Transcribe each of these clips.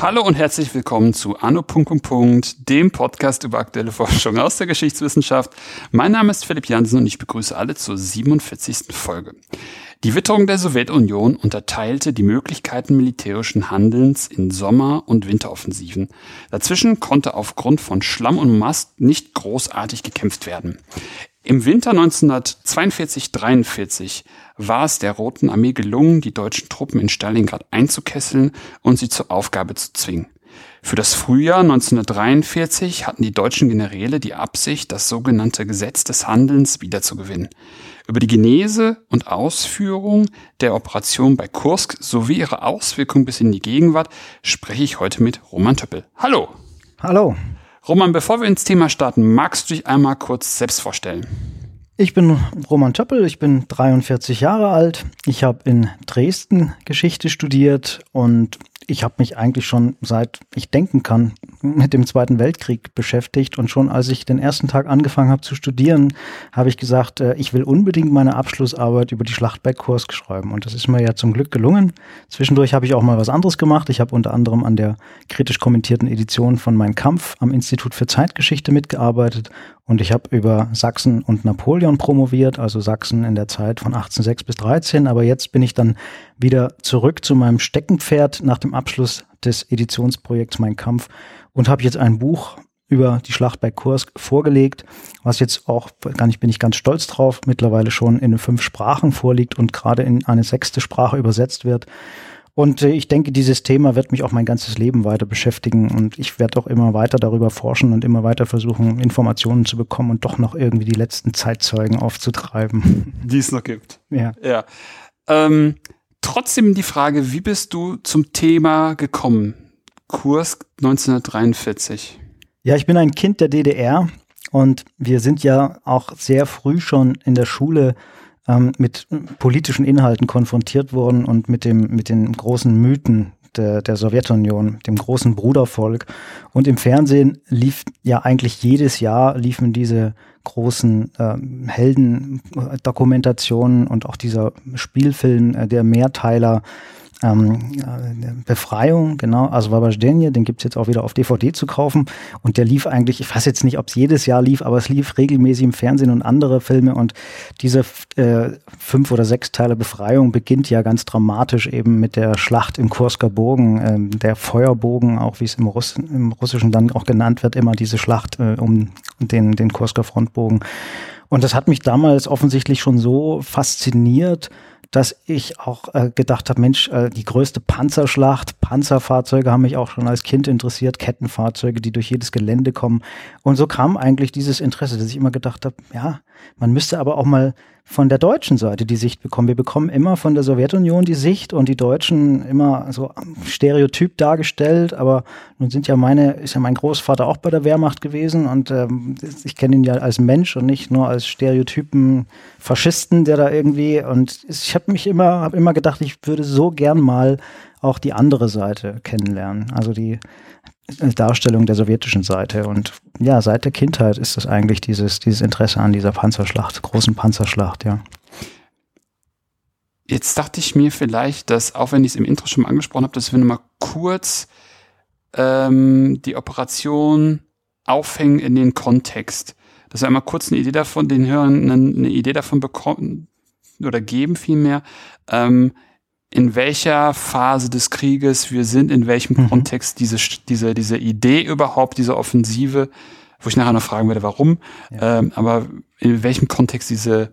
Hallo und herzlich willkommen zu Anno. dem Podcast über aktuelle Forschung aus der Geschichtswissenschaft. Mein Name ist Philipp Jansen und ich begrüße alle zur 47. Folge. Die Witterung der Sowjetunion unterteilte die Möglichkeiten militärischen Handelns in Sommer- und Winteroffensiven. Dazwischen konnte aufgrund von Schlamm und Mast nicht großartig gekämpft werden. Im Winter 1942-43 war es der Roten Armee gelungen, die deutschen Truppen in Stalingrad einzukesseln und sie zur Aufgabe zu zwingen. Für das Frühjahr 1943 hatten die deutschen Generäle die Absicht, das sogenannte Gesetz des Handelns wiederzugewinnen. Über die Genese und Ausführung der Operation bei Kursk sowie ihre Auswirkungen bis in die Gegenwart spreche ich heute mit Roman Töppel. Hallo. Hallo. Roman, bevor wir ins Thema starten, magst du dich einmal kurz selbst vorstellen? Ich bin Roman Töppel, ich bin 43 Jahre alt. Ich habe in Dresden Geschichte studiert und ich habe mich eigentlich schon seit ich denken kann mit dem Zweiten Weltkrieg beschäftigt und schon als ich den ersten Tag angefangen habe zu studieren, habe ich gesagt, äh, ich will unbedingt meine Abschlussarbeit über die Schlacht bei Kursk schreiben und das ist mir ja zum Glück gelungen. Zwischendurch habe ich auch mal was anderes gemacht. Ich habe unter anderem an der kritisch kommentierten Edition von Mein Kampf am Institut für Zeitgeschichte mitgearbeitet und ich habe über Sachsen und Napoleon promoviert, also Sachsen in der Zeit von 1806 bis 13. Aber jetzt bin ich dann wieder zurück zu meinem Steckenpferd nach dem Abschluss des Editionsprojekts Mein Kampf und habe jetzt ein Buch über die Schlacht bei Kursk vorgelegt, was jetzt auch, gar nicht, bin ich ganz stolz drauf, mittlerweile schon in fünf Sprachen vorliegt und gerade in eine sechste Sprache übersetzt wird. Und äh, ich denke, dieses Thema wird mich auch mein ganzes Leben weiter beschäftigen und ich werde auch immer weiter darüber forschen und immer weiter versuchen, Informationen zu bekommen und doch noch irgendwie die letzten Zeitzeugen aufzutreiben. Die es noch gibt. Ja. Ja. Ähm, trotzdem die Frage, wie bist du zum Thema gekommen? Kurs 1943. Ja, ich bin ein Kind der DDR und wir sind ja auch sehr früh schon in der Schule ähm, mit politischen Inhalten konfrontiert wurden und mit dem, mit den großen Mythen der, der Sowjetunion, dem großen Brudervolk. Und im Fernsehen lief ja eigentlich jedes Jahr liefen diese großen äh, Heldendokumentationen und auch dieser Spielfilm, äh, der Mehrteiler ähm, äh, Befreiung, genau, also Wabajdenje, den gibt's jetzt auch wieder auf DVD zu kaufen. Und der lief eigentlich, ich weiß jetzt nicht, ob es jedes Jahr lief, aber es lief regelmäßig im Fernsehen und andere Filme. Und diese äh, fünf oder sechs Teile Befreiung beginnt ja ganz dramatisch eben mit der Schlacht im Kursker Bogen, äh, der Feuerbogen, auch wie es im, Russ im Russischen dann auch genannt wird, immer diese Schlacht äh, um den, den Kursker Frontbogen. Und das hat mich damals offensichtlich schon so fasziniert, dass ich auch äh, gedacht habe, Mensch, äh, die größte Panzerschlacht, Panzerfahrzeuge haben mich auch schon als Kind interessiert, Kettenfahrzeuge, die durch jedes Gelände kommen. Und so kam eigentlich dieses Interesse, dass ich immer gedacht habe, ja, man müsste aber auch mal von der deutschen Seite die Sicht bekommen. Wir bekommen immer von der Sowjetunion die Sicht und die Deutschen immer so stereotyp dargestellt, aber nun sind ja meine, ist ja mein Großvater auch bei der Wehrmacht gewesen und ähm, ich kenne ihn ja als Mensch und nicht nur als Stereotypen Faschisten, der da irgendwie und ich habe mich immer, habe immer gedacht, ich würde so gern mal auch die andere Seite kennenlernen. Also die Darstellung der sowjetischen Seite. Und ja, seit der Kindheit ist das eigentlich dieses, dieses Interesse an dieser Panzerschlacht, großen Panzerschlacht, ja. Jetzt dachte ich mir vielleicht, dass, auch wenn ich es im Intro schon mal angesprochen habe, dass wir nochmal kurz ähm, die Operation aufhängen in den Kontext. Dass wir einmal kurz eine Idee davon, den Hörern eine, eine Idee davon bekommen oder geben vielmehr, ähm, in welcher Phase des Krieges wir sind, in welchem mhm. Kontext diese, diese, diese Idee überhaupt, diese Offensive, wo ich nachher noch fragen werde, warum, ja. ähm, aber in welchem Kontext diese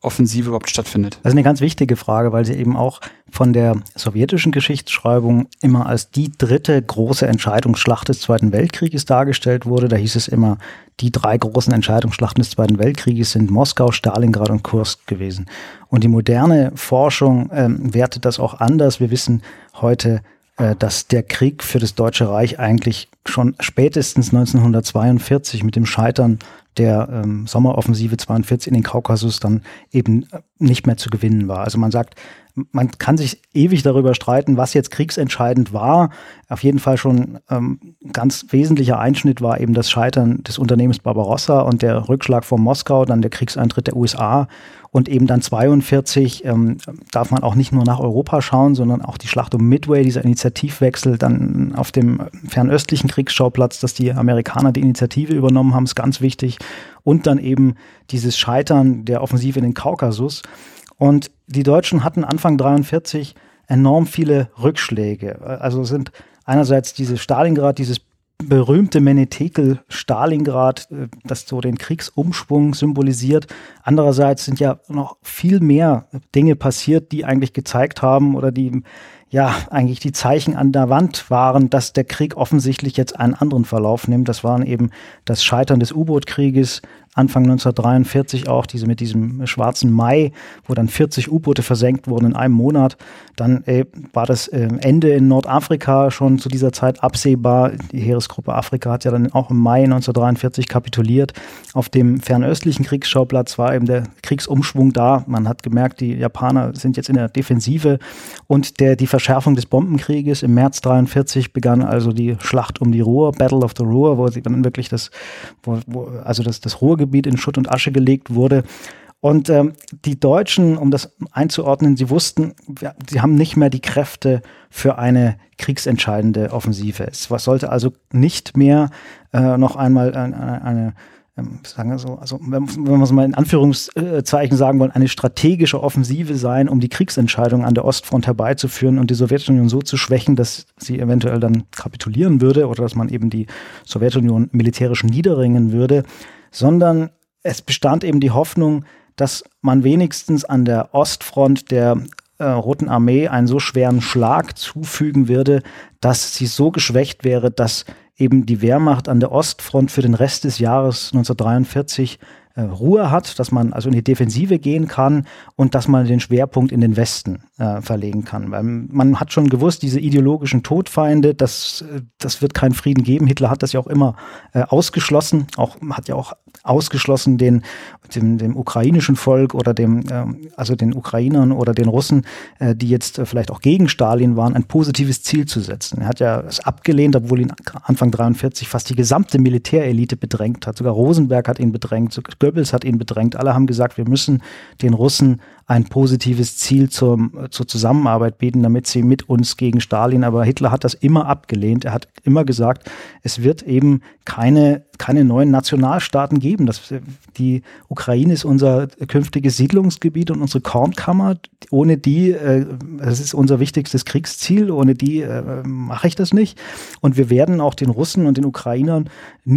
Offensive überhaupt stattfindet? Das ist eine ganz wichtige Frage, weil sie eben auch von der sowjetischen Geschichtsschreibung immer als die dritte große Entscheidungsschlacht des Zweiten Weltkrieges dargestellt wurde. Da hieß es immer, die drei großen Entscheidungsschlachten des Zweiten Weltkrieges sind Moskau, Stalingrad und Kursk gewesen. Und die moderne Forschung ähm, wertet das auch anders. Wir wissen heute, äh, dass der Krieg für das Deutsche Reich eigentlich schon spätestens 1942 mit dem Scheitern der ähm, Sommeroffensive 42 in den Kaukasus dann eben äh, nicht mehr zu gewinnen war. Also man sagt, man kann sich ewig darüber streiten, was jetzt kriegsentscheidend war. Auf jeden Fall schon ähm, ganz wesentlicher Einschnitt war eben das Scheitern des Unternehmens Barbarossa und der Rückschlag von Moskau, dann der Kriegseintritt der USA und eben dann 42 ähm, darf man auch nicht nur nach Europa schauen, sondern auch die Schlacht um Midway, dieser Initiativwechsel dann auf dem fernöstlichen Kriegsschauplatz, dass die Amerikaner die Initiative übernommen haben, ist ganz wichtig. Und dann eben dieses Scheitern der Offensive in den Kaukasus. Und die Deutschen hatten Anfang 43 enorm viele Rückschläge. Also sind einerseits diese Stalingrad, dieses berühmte Menetekel Stalingrad, äh, das so den Kriegsumschwung symbolisiert. Andererseits sind ja noch viel mehr Dinge passiert, die eigentlich gezeigt haben oder die ja eigentlich die Zeichen an der Wand waren, dass der Krieg offensichtlich jetzt einen anderen Verlauf nimmt. Das waren eben das Scheitern des U-Boot-Krieges, Anfang 1943 auch, diese mit diesem schwarzen Mai, wo dann 40 U-Boote versenkt wurden in einem Monat. Dann äh, war das äh, Ende in Nordafrika schon zu dieser Zeit absehbar. Die Heeresgruppe Afrika hat ja dann auch im Mai 1943 kapituliert. Auf dem fernöstlichen Kriegsschauplatz war eben der Kriegsumschwung da. Man hat gemerkt, die Japaner sind jetzt in der Defensive und der, die Verschärfung des Bombenkrieges im März 43 begann also die Schlacht um die Ruhr, Battle of the Ruhr, wo sie dann wirklich das, wo, wo, also das, das Ruhrgebiet Ruhrgebiet in Schutt und Asche gelegt wurde. Und ähm, die Deutschen, um das einzuordnen, sie wussten, sie haben nicht mehr die Kräfte für eine kriegsentscheidende Offensive. Es sollte also nicht mehr äh, noch einmal eine, eine, ähm, sagen wir so, also wenn, wenn wir es mal in Anführungszeichen sagen wollen, eine strategische Offensive sein, um die Kriegsentscheidung an der Ostfront herbeizuführen und die Sowjetunion so zu schwächen, dass sie eventuell dann kapitulieren würde oder dass man eben die Sowjetunion militärisch niederringen würde sondern es bestand eben die Hoffnung, dass man wenigstens an der Ostfront der äh, Roten Armee einen so schweren Schlag zufügen würde, dass sie so geschwächt wäre, dass eben die Wehrmacht an der Ostfront für den Rest des Jahres 1943 äh, Ruhe hat, dass man also in die Defensive gehen kann und dass man den Schwerpunkt in den Westen äh, verlegen kann. Weil man hat schon gewusst, diese ideologischen Todfeinde, das, äh, das wird keinen Frieden geben. Hitler hat das ja auch immer äh, ausgeschlossen, auch hat ja auch ausgeschlossen, den, dem, dem ukrainischen Volk oder dem, ähm, also den Ukrainern oder den Russen, äh, die jetzt äh, vielleicht auch gegen Stalin waren, ein positives Ziel zu setzen. Er hat ja es abgelehnt, obwohl ihn Anfang 43 fast die gesamte Militärelite bedrängt hat. Sogar Rosenberg hat ihn bedrängt, Goebbels hat ihn bedrängt. Alle haben gesagt, wir müssen den Russen ein positives Ziel zur, zur Zusammenarbeit bieten, damit sie mit uns gegen Stalin. Aber Hitler hat das immer abgelehnt. Er hat immer gesagt, es wird eben keine, keine neuen Nationalstaaten geben. Das, die Ukraine ist unser künftiges Siedlungsgebiet und unsere Kornkammer. Ohne die, äh, das ist unser wichtigstes Kriegsziel, ohne die äh, mache ich das nicht. Und wir werden auch den Russen und den Ukrainern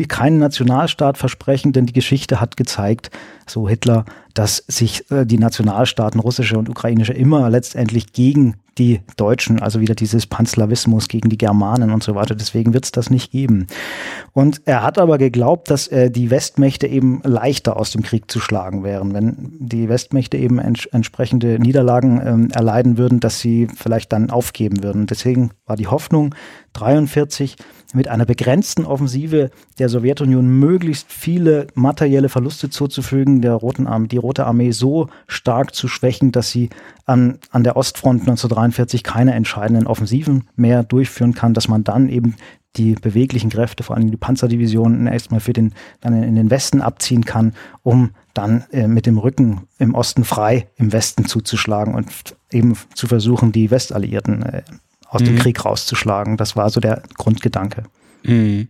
keinen Nationalstaat versprechen, denn die Geschichte hat gezeigt, so Hitler, dass sich äh, die Nationalstaaten russische und ukrainische immer letztendlich gegen die Deutschen, also wieder dieses Panslawismus gegen die Germanen und so weiter. Deswegen wird es das nicht geben. Und er hat aber geglaubt, dass äh, die Westmächte eben leichter aus dem Krieg zu schlagen wären, wenn die Westmächte eben ents entsprechende Niederlagen ähm, erleiden würden, dass sie vielleicht dann aufgeben würden. Deswegen war die Hoffnung 43 mit einer begrenzten Offensive der Sowjetunion möglichst viele materielle Verluste zuzufügen, der Roten Armee, die Rote Armee so stark zu schwächen, dass sie an, an der Ostfront 1943 keine entscheidenden Offensiven mehr durchführen kann, dass man dann eben die beweglichen Kräfte, vor allem die Panzerdivisionen, erstmal für den, dann in den Westen abziehen kann, um dann äh, mit dem Rücken im Osten frei im Westen zuzuschlagen und eben zu versuchen, die Westalliierten äh, aus mhm. dem Krieg rauszuschlagen. Das war so der Grundgedanke. Mhm.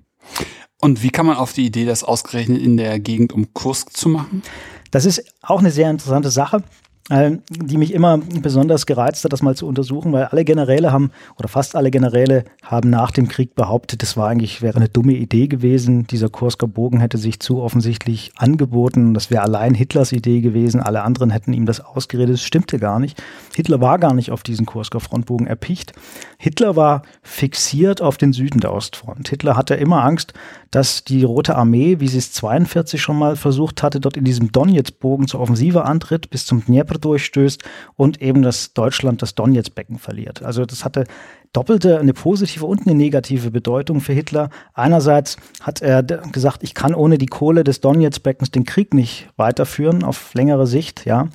Und wie kann man auf die Idee, das ausgerechnet in der Gegend um Kursk zu machen? Das ist auch eine sehr interessante Sache. Äh, die mich immer besonders gereizt hat, das mal zu untersuchen, weil alle Generäle haben, oder fast alle Generäle haben nach dem Krieg behauptet, das war eigentlich, wäre eine dumme Idee gewesen. Dieser Kursker Bogen hätte sich zu offensichtlich angeboten. Das wäre allein Hitlers Idee gewesen. Alle anderen hätten ihm das ausgeredet. Das stimmte gar nicht. Hitler war gar nicht auf diesen Kursker Frontbogen erpicht. Hitler war fixiert auf den Süden der Ostfront. Hitler hatte immer Angst, dass die Rote Armee, wie sie es 42 schon mal versucht hatte, dort in diesem Donetsk-Bogen zur Offensive antritt, bis zum Dnieper durchstößt und eben, dass Deutschland das Donetsk-Becken verliert. Also das hatte doppelte, eine positive und eine negative Bedeutung für Hitler. Einerseits hat er gesagt, ich kann ohne die Kohle des Donetsk-Beckens den Krieg nicht weiterführen auf längere Sicht, ja.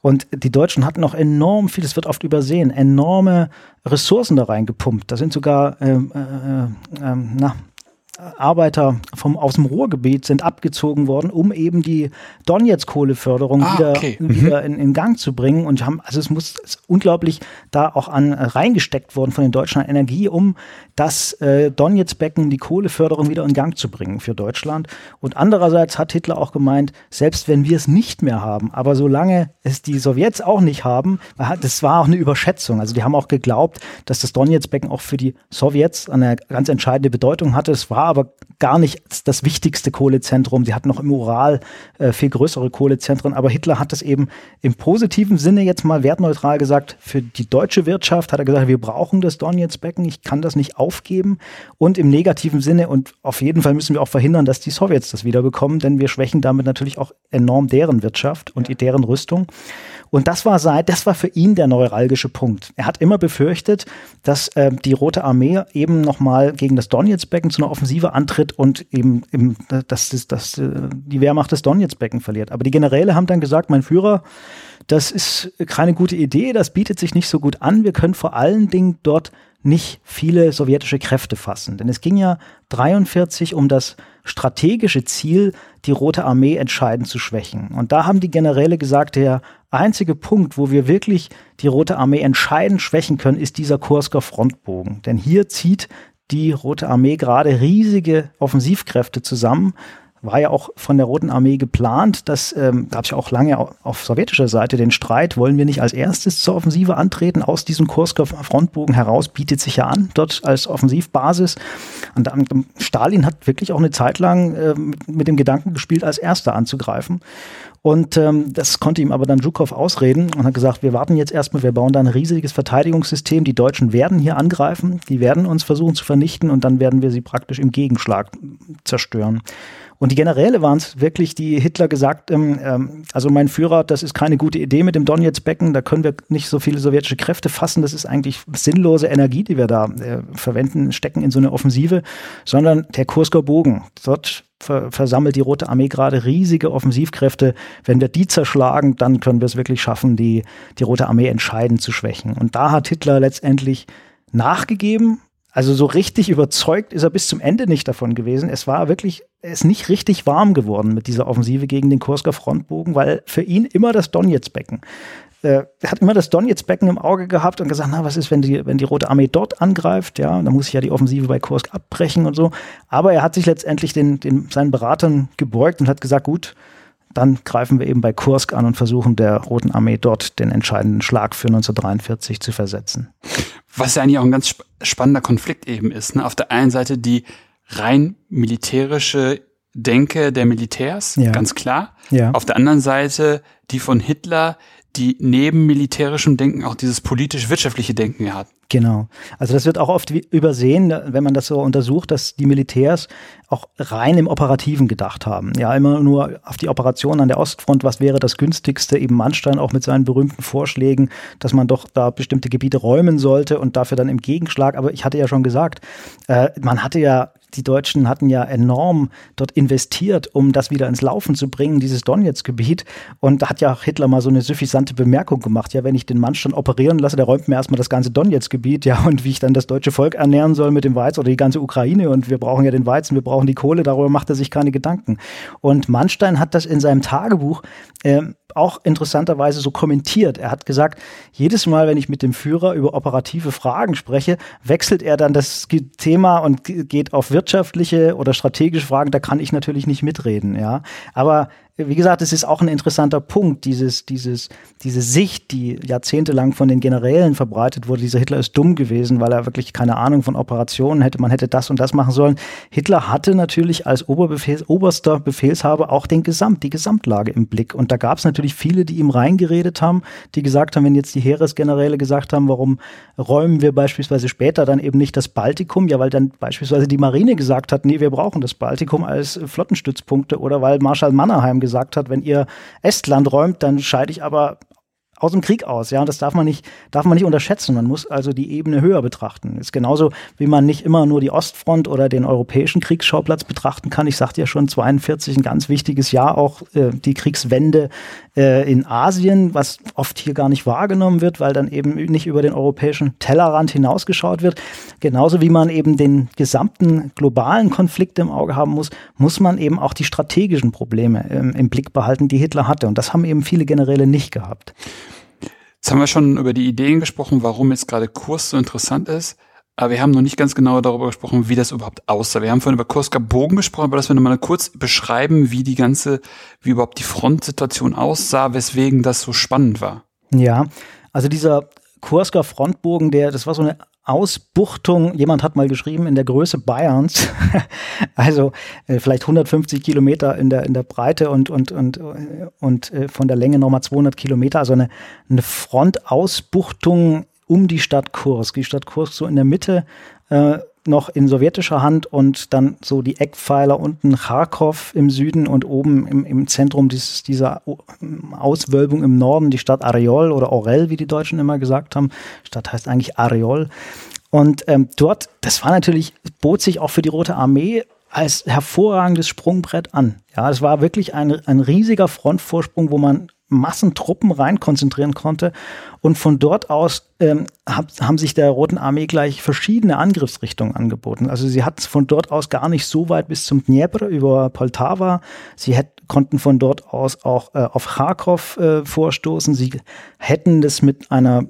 Und die Deutschen hatten noch enorm viel, das wird oft übersehen, enorme Ressourcen da reingepumpt. Da sind sogar, ähm, äh, äh, na, Arbeiter vom, aus dem Ruhrgebiet sind abgezogen worden, um eben die Donetsk-Kohleförderung ah, wieder, okay. mhm. wieder in, in, Gang zu bringen. Und haben, also es muss es unglaublich da auch an reingesteckt worden von den Deutschen an Energie, um das äh, Donetsk-Becken, die Kohleförderung wieder in Gang zu bringen für Deutschland. Und andererseits hat Hitler auch gemeint, selbst wenn wir es nicht mehr haben, aber solange es die Sowjets auch nicht haben, das war auch eine Überschätzung. Also die haben auch geglaubt, dass das Donetsk-Becken auch für die Sowjets eine ganz entscheidende Bedeutung hatte. Es war aber gar nicht das wichtigste Kohlezentrum. Sie hatten noch im Ural äh, viel größere Kohlezentren, aber Hitler hat das eben im positiven Sinne jetzt mal wertneutral gesagt. Für die deutsche Wirtschaft hat er gesagt, wir brauchen das Donetsk-Becken, ich kann das nicht aufgeben. Und im negativen Sinne, und auf jeden Fall müssen wir auch verhindern, dass die Sowjets das wieder bekommen, denn wir schwächen damit natürlich auch enorm deren Wirtschaft und deren Rüstung. Und das war seit, das war für ihn der neuralgische Punkt. Er hat immer befürchtet, dass äh, die Rote Armee eben nochmal gegen das Donetsbecken zu einer Offensive antritt und eben, eben dass, dass, dass äh, die Wehrmacht das Donetsbecken verliert. Aber die Generäle haben dann gesagt, mein Führer, das ist keine gute Idee, das bietet sich nicht so gut an. Wir können vor allen Dingen dort nicht viele sowjetische Kräfte fassen. Denn es ging ja 43 um das strategische Ziel, die Rote Armee entscheidend zu schwächen. Und da haben die Generäle gesagt, der einzige Punkt, wo wir wirklich die Rote Armee entscheidend schwächen können, ist dieser Kursker Frontbogen. Denn hier zieht die Rote Armee gerade riesige Offensivkräfte zusammen war ja auch von der Roten Armee geplant. Das ähm, gab es ja auch lange auf sowjetischer Seite den Streit. Wollen wir nicht als erstes zur Offensive antreten? Aus diesem Kursker Frontbogen heraus bietet sich ja an, dort als Offensivbasis. Und ähm, Stalin hat wirklich auch eine Zeit lang äh, mit dem Gedanken gespielt, als Erster anzugreifen. Und ähm, das konnte ihm aber dann Zhukov ausreden und hat gesagt, wir warten jetzt erstmal, wir bauen da ein riesiges Verteidigungssystem. Die Deutschen werden hier angreifen, die werden uns versuchen zu vernichten und dann werden wir sie praktisch im Gegenschlag zerstören. Und die Generäle waren es wirklich, die Hitler gesagt, ähm, ähm, also mein Führer, das ist keine gute Idee mit dem Donetsk-Becken, da können wir nicht so viele sowjetische Kräfte fassen, das ist eigentlich sinnlose Energie, die wir da äh, verwenden, stecken in so eine Offensive, sondern der Kursker Bogen, dort versammelt die Rote Armee gerade riesige Offensivkräfte. Wenn wir die zerschlagen, dann können wir es wirklich schaffen, die, die Rote Armee entscheidend zu schwächen. Und da hat Hitler letztendlich nachgegeben, also so richtig überzeugt ist er bis zum Ende nicht davon gewesen. Es war wirklich, er ist nicht richtig warm geworden mit dieser Offensive gegen den Kursker Frontbogen, weil für ihn immer das Donetsk-Becken. Äh, er hat immer das Donetsk-Becken im Auge gehabt und gesagt, na, was ist, wenn die, wenn die Rote Armee dort angreift? Ja, dann muss ich ja die Offensive bei Kursk abbrechen und so. Aber er hat sich letztendlich den, den, seinen Beratern gebeugt und hat gesagt, gut, dann greifen wir eben bei Kursk an und versuchen der Roten Armee dort den entscheidenden Schlag für 1943 zu versetzen. Was ja eigentlich auch ein ganz sp spannender Konflikt eben ist. Ne? Auf der einen Seite die rein militärische Denke der Militärs, ja. ganz klar. Ja. Auf der anderen Seite die von Hitler, die neben militärischem Denken auch dieses politisch-wirtschaftliche Denken hat. Genau. Also das wird auch oft übersehen, wenn man das so untersucht, dass die Militärs auch rein im Operativen gedacht haben. Ja, immer nur auf die Operation an der Ostfront, was wäre das günstigste, eben Manstein auch mit seinen berühmten Vorschlägen, dass man doch da bestimmte Gebiete räumen sollte und dafür dann im Gegenschlag. Aber ich hatte ja schon gesagt, äh, man hatte ja die Deutschen hatten ja enorm dort investiert, um das wieder ins Laufen zu bringen, dieses Donetsk-Gebiet. Und da hat ja Hitler mal so eine suffisante Bemerkung gemacht. Ja, wenn ich den Mann schon operieren lasse, der räumt mir erstmal das ganze Donetsk-Gebiet. Ja, und wie ich dann das deutsche Volk ernähren soll mit dem Weizen oder die ganze Ukraine. Und wir brauchen ja den Weizen, wir brauchen die Kohle. Darüber macht er sich keine Gedanken. Und Manstein hat das in seinem Tagebuch äh, auch interessanterweise so kommentiert. Er hat gesagt, jedes Mal, wenn ich mit dem Führer über operative Fragen spreche, wechselt er dann das Thema und geht auf wirtschaftliche oder strategische Fragen. Da kann ich natürlich nicht mitreden, ja. Aber wie gesagt, es ist auch ein interessanter Punkt, dieses, dieses, diese Sicht, die jahrzehntelang von den Generälen verbreitet wurde. Dieser Hitler ist dumm gewesen, weil er wirklich keine Ahnung von Operationen hätte. Man hätte das und das machen sollen. Hitler hatte natürlich als Oberbefehls, oberster Befehlshaber auch den Gesamt, die Gesamtlage im Blick. Und da gab es natürlich viele, die ihm reingeredet haben, die gesagt haben, wenn jetzt die Heeresgeneräle gesagt haben, warum räumen wir beispielsweise später dann eben nicht das Baltikum? Ja, weil dann beispielsweise die Marine gesagt hat, nee, wir brauchen das Baltikum als Flottenstützpunkte oder weil Marschall Mannerheim gesagt hat, wenn ihr Estland räumt, dann scheide ich aber aus dem Krieg aus, ja, das darf man nicht, darf man nicht unterschätzen. Man muss also die Ebene höher betrachten. Ist genauso, wie man nicht immer nur die Ostfront oder den europäischen Kriegsschauplatz betrachten kann. Ich sagte ja schon, 42 ein ganz wichtiges Jahr, auch äh, die Kriegswende äh, in Asien, was oft hier gar nicht wahrgenommen wird, weil dann eben nicht über den europäischen Tellerrand hinausgeschaut wird. Genauso wie man eben den gesamten globalen Konflikt im Auge haben muss, muss man eben auch die strategischen Probleme ähm, im Blick behalten, die Hitler hatte. Und das haben eben viele Generäle nicht gehabt. Jetzt haben wir schon über die Ideen gesprochen, warum jetzt gerade Kurs so interessant ist. Aber wir haben noch nicht ganz genau darüber gesprochen, wie das überhaupt aussah. Wir haben vorhin über Kursker Bogen gesprochen, aber dass wir nochmal kurz beschreiben, wie die ganze, wie überhaupt die Frontsituation aussah, weswegen das so spannend war. Ja, also dieser Kursker Frontbogen, der, das war so eine Ausbuchtung, jemand hat mal geschrieben, in der Größe Bayerns, also äh, vielleicht 150 Kilometer in der, in der Breite und, und, und, und äh, von der Länge nochmal 200 Kilometer, also eine, eine Frontausbuchtung um die Stadt Kursk. Die Stadt Kursk so in der Mitte äh, noch in sowjetischer Hand und dann so die Eckpfeiler unten Kharkov im Süden und oben im, im Zentrum dieses, dieser Auswölbung im Norden die Stadt Ariol oder Orel, wie die Deutschen immer gesagt haben. Stadt heißt eigentlich Ariol. Und ähm, dort, das war natürlich, bot sich auch für die Rote Armee als hervorragendes Sprungbrett an. Ja, es war wirklich ein, ein riesiger Frontvorsprung, wo man Massentruppen rein konzentrieren konnte. Und von dort aus ähm, hab, haben sich der Roten Armee gleich verschiedene Angriffsrichtungen angeboten. Also sie hat von dort aus gar nicht so weit bis zum Dnieper über Poltava. Sie hätt, konnten von dort aus auch äh, auf Kharkov äh, vorstoßen. Sie hätten das mit einer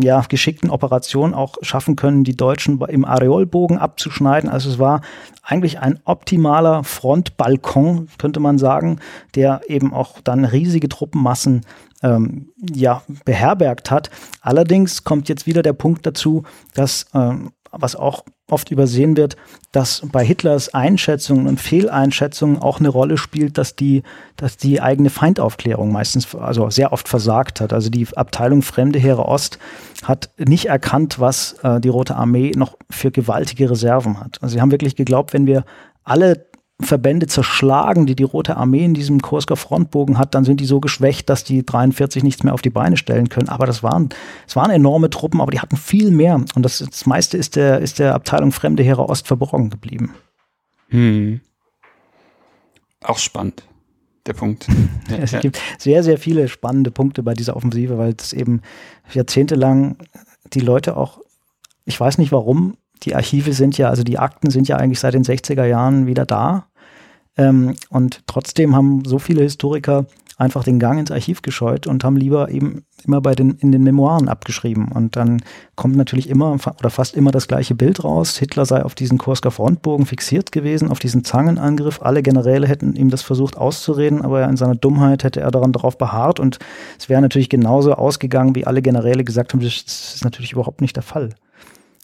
ja, geschickten Operation auch schaffen können, die Deutschen im Areolbogen abzuschneiden. Also es war eigentlich ein optimaler Frontbalkon, könnte man sagen, der eben auch dann riesige Truppenmassen ähm, ja, beherbergt hat. Allerdings kommt jetzt wieder der Punkt dazu, dass ähm, was auch oft übersehen wird, dass bei Hitlers Einschätzungen und Fehleinschätzungen auch eine Rolle spielt, dass die, dass die eigene Feindaufklärung meistens, also sehr oft versagt hat. Also die Abteilung Fremde Heere Ost hat nicht erkannt, was äh, die Rote Armee noch für gewaltige Reserven hat. Also sie haben wirklich geglaubt, wenn wir alle Verbände zerschlagen, die die Rote Armee in diesem Kursker Frontbogen hat, dann sind die so geschwächt, dass die 43 nichts mehr auf die Beine stellen können. Aber das waren, das waren enorme Truppen, aber die hatten viel mehr. Und das, das meiste ist der, ist der Abteilung Fremde Heere Ost verborgen geblieben. Hm. Auch spannend, der Punkt. Es gibt sehr, sehr viele spannende Punkte bei dieser Offensive, weil es eben jahrzehntelang die Leute auch, ich weiß nicht warum, die Archive sind ja, also die Akten sind ja eigentlich seit den 60er Jahren wieder da. Ähm, und trotzdem haben so viele Historiker einfach den Gang ins Archiv gescheut und haben lieber eben immer bei den, in den Memoiren abgeschrieben. Und dann kommt natürlich immer oder fast immer das gleiche Bild raus. Hitler sei auf diesen Kursker Frontbogen fixiert gewesen, auf diesen Zangenangriff. Alle Generäle hätten ihm das versucht auszureden, aber in seiner Dummheit hätte er daran darauf beharrt. Und es wäre natürlich genauso ausgegangen, wie alle Generäle gesagt haben, das ist natürlich überhaupt nicht der Fall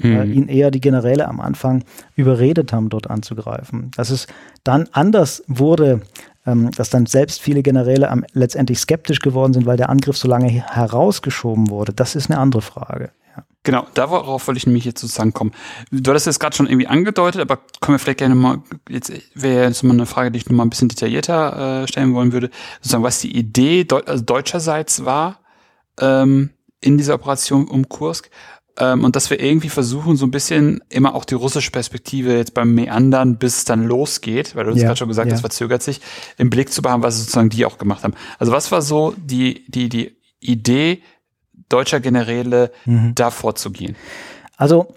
mhm. ihn eher die Generäle am Anfang überredet haben, dort anzugreifen. Dass es dann anders wurde, ähm, dass dann selbst viele Generäle am, letztendlich skeptisch geworden sind, weil der Angriff so lange herausgeschoben wurde, das ist eine andere Frage. Ja. Genau, darauf wollte ich nämlich jetzt sozusagen kommen. Du hattest es gerade schon irgendwie angedeutet, aber können wir vielleicht gerne mal, jetzt wäre jetzt mal eine Frage, die ich noch mal ein bisschen detaillierter äh, stellen wollen würde, sozusagen, was die Idee Deu also deutscherseits war ähm, in dieser Operation um Kursk ähm, und dass wir irgendwie versuchen, so ein bisschen immer auch die russische Perspektive jetzt beim Meandern, bis es dann losgeht, weil du ja, gerade schon gesagt hast, ja. verzögert sich, im Blick zu behaben, was sozusagen die auch gemacht haben. Also was war so die, die, die Idee deutscher Generäle, mhm. da vorzugehen? Also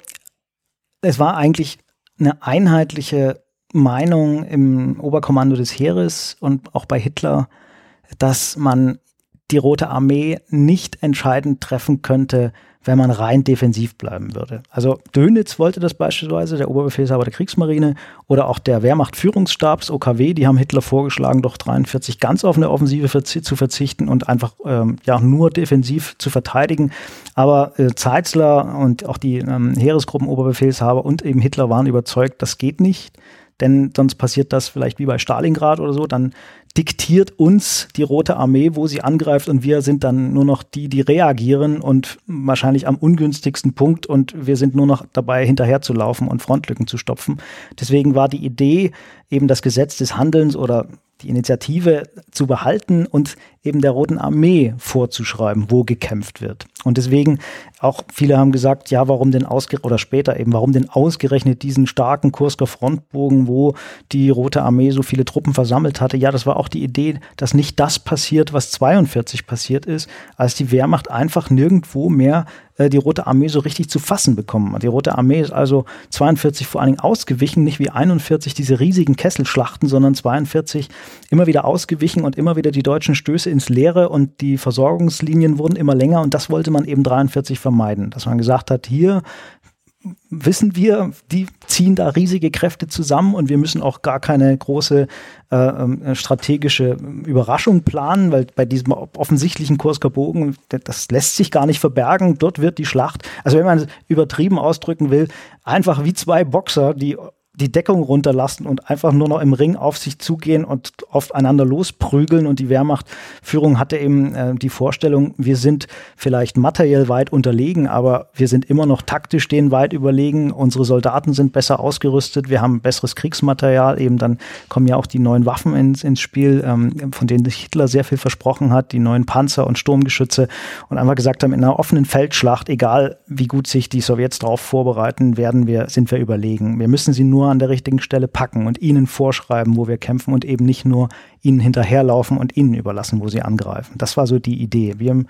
es war eigentlich eine einheitliche Meinung im Oberkommando des Heeres und auch bei Hitler, dass man die Rote Armee nicht entscheidend treffen könnte, wenn man rein defensiv bleiben würde. Also Dönitz wollte das beispielsweise, der Oberbefehlshaber der Kriegsmarine oder auch der Wehrmachtführungsstabs OKW, die haben Hitler vorgeschlagen, doch 43 ganz auf eine Offensive zu verzichten und einfach ähm, ja nur defensiv zu verteidigen. Aber äh, Zeitzler und auch die ähm, Heeresgruppen Oberbefehlshaber und eben Hitler waren überzeugt, das geht nicht. denn sonst passiert das vielleicht wie bei Stalingrad oder so, dann diktiert uns die Rote Armee, wo sie angreift und wir sind dann nur noch die, die reagieren und wahrscheinlich am ungünstigsten Punkt und wir sind nur noch dabei, hinterherzulaufen und Frontlücken zu stopfen. Deswegen war die Idee, eben das Gesetz des Handelns oder die Initiative zu behalten und eben der Roten Armee vorzuschreiben, wo gekämpft wird. Und deswegen auch viele haben gesagt, ja, warum denn ausgerechnet, oder später eben, warum denn ausgerechnet diesen starken Kursker Frontbogen, wo die Rote Armee so viele Truppen versammelt hatte? Ja, das war auch die Idee, dass nicht das passiert, was 42 passiert ist, als die Wehrmacht einfach nirgendwo mehr äh, die Rote Armee so richtig zu fassen bekommen. Die Rote Armee ist also 42 vor allen Dingen ausgewichen, nicht wie 41 diese riesigen Kesselschlachten, sondern 42 immer wieder ausgewichen und immer wieder die deutschen Stöße ins Leere und die Versorgungslinien wurden immer länger und das wollte man eben 43 vermeiden, dass man gesagt hat, hier wissen wir, die ziehen da riesige Kräfte zusammen und wir müssen auch gar keine große äh, ähm, strategische Überraschung planen, weil bei diesem offensichtlichen Kursker Bogen, das lässt sich gar nicht verbergen. Dort wird die Schlacht, also wenn man es übertrieben ausdrücken will, einfach wie zwei Boxer, die die Deckung runterlassen und einfach nur noch im Ring auf sich zugehen und aufeinander losprügeln. Und die Wehrmachtführung hatte eben äh, die Vorstellung, wir sind vielleicht materiell weit unterlegen, aber wir sind immer noch taktisch denen weit überlegen. Unsere Soldaten sind besser ausgerüstet, wir haben besseres Kriegsmaterial. Eben dann kommen ja auch die neuen Waffen ins, ins Spiel, ähm, von denen Hitler sehr viel versprochen hat, die neuen Panzer und Sturmgeschütze und einfach gesagt haben, in einer offenen Feldschlacht, egal wie gut sich die Sowjets darauf vorbereiten, werden wir, sind wir überlegen. Wir müssen sie nur nur an der richtigen Stelle packen und ihnen vorschreiben, wo wir kämpfen und eben nicht nur ihnen hinterherlaufen und ihnen überlassen, wo sie angreifen. Das war so die Idee. Wir,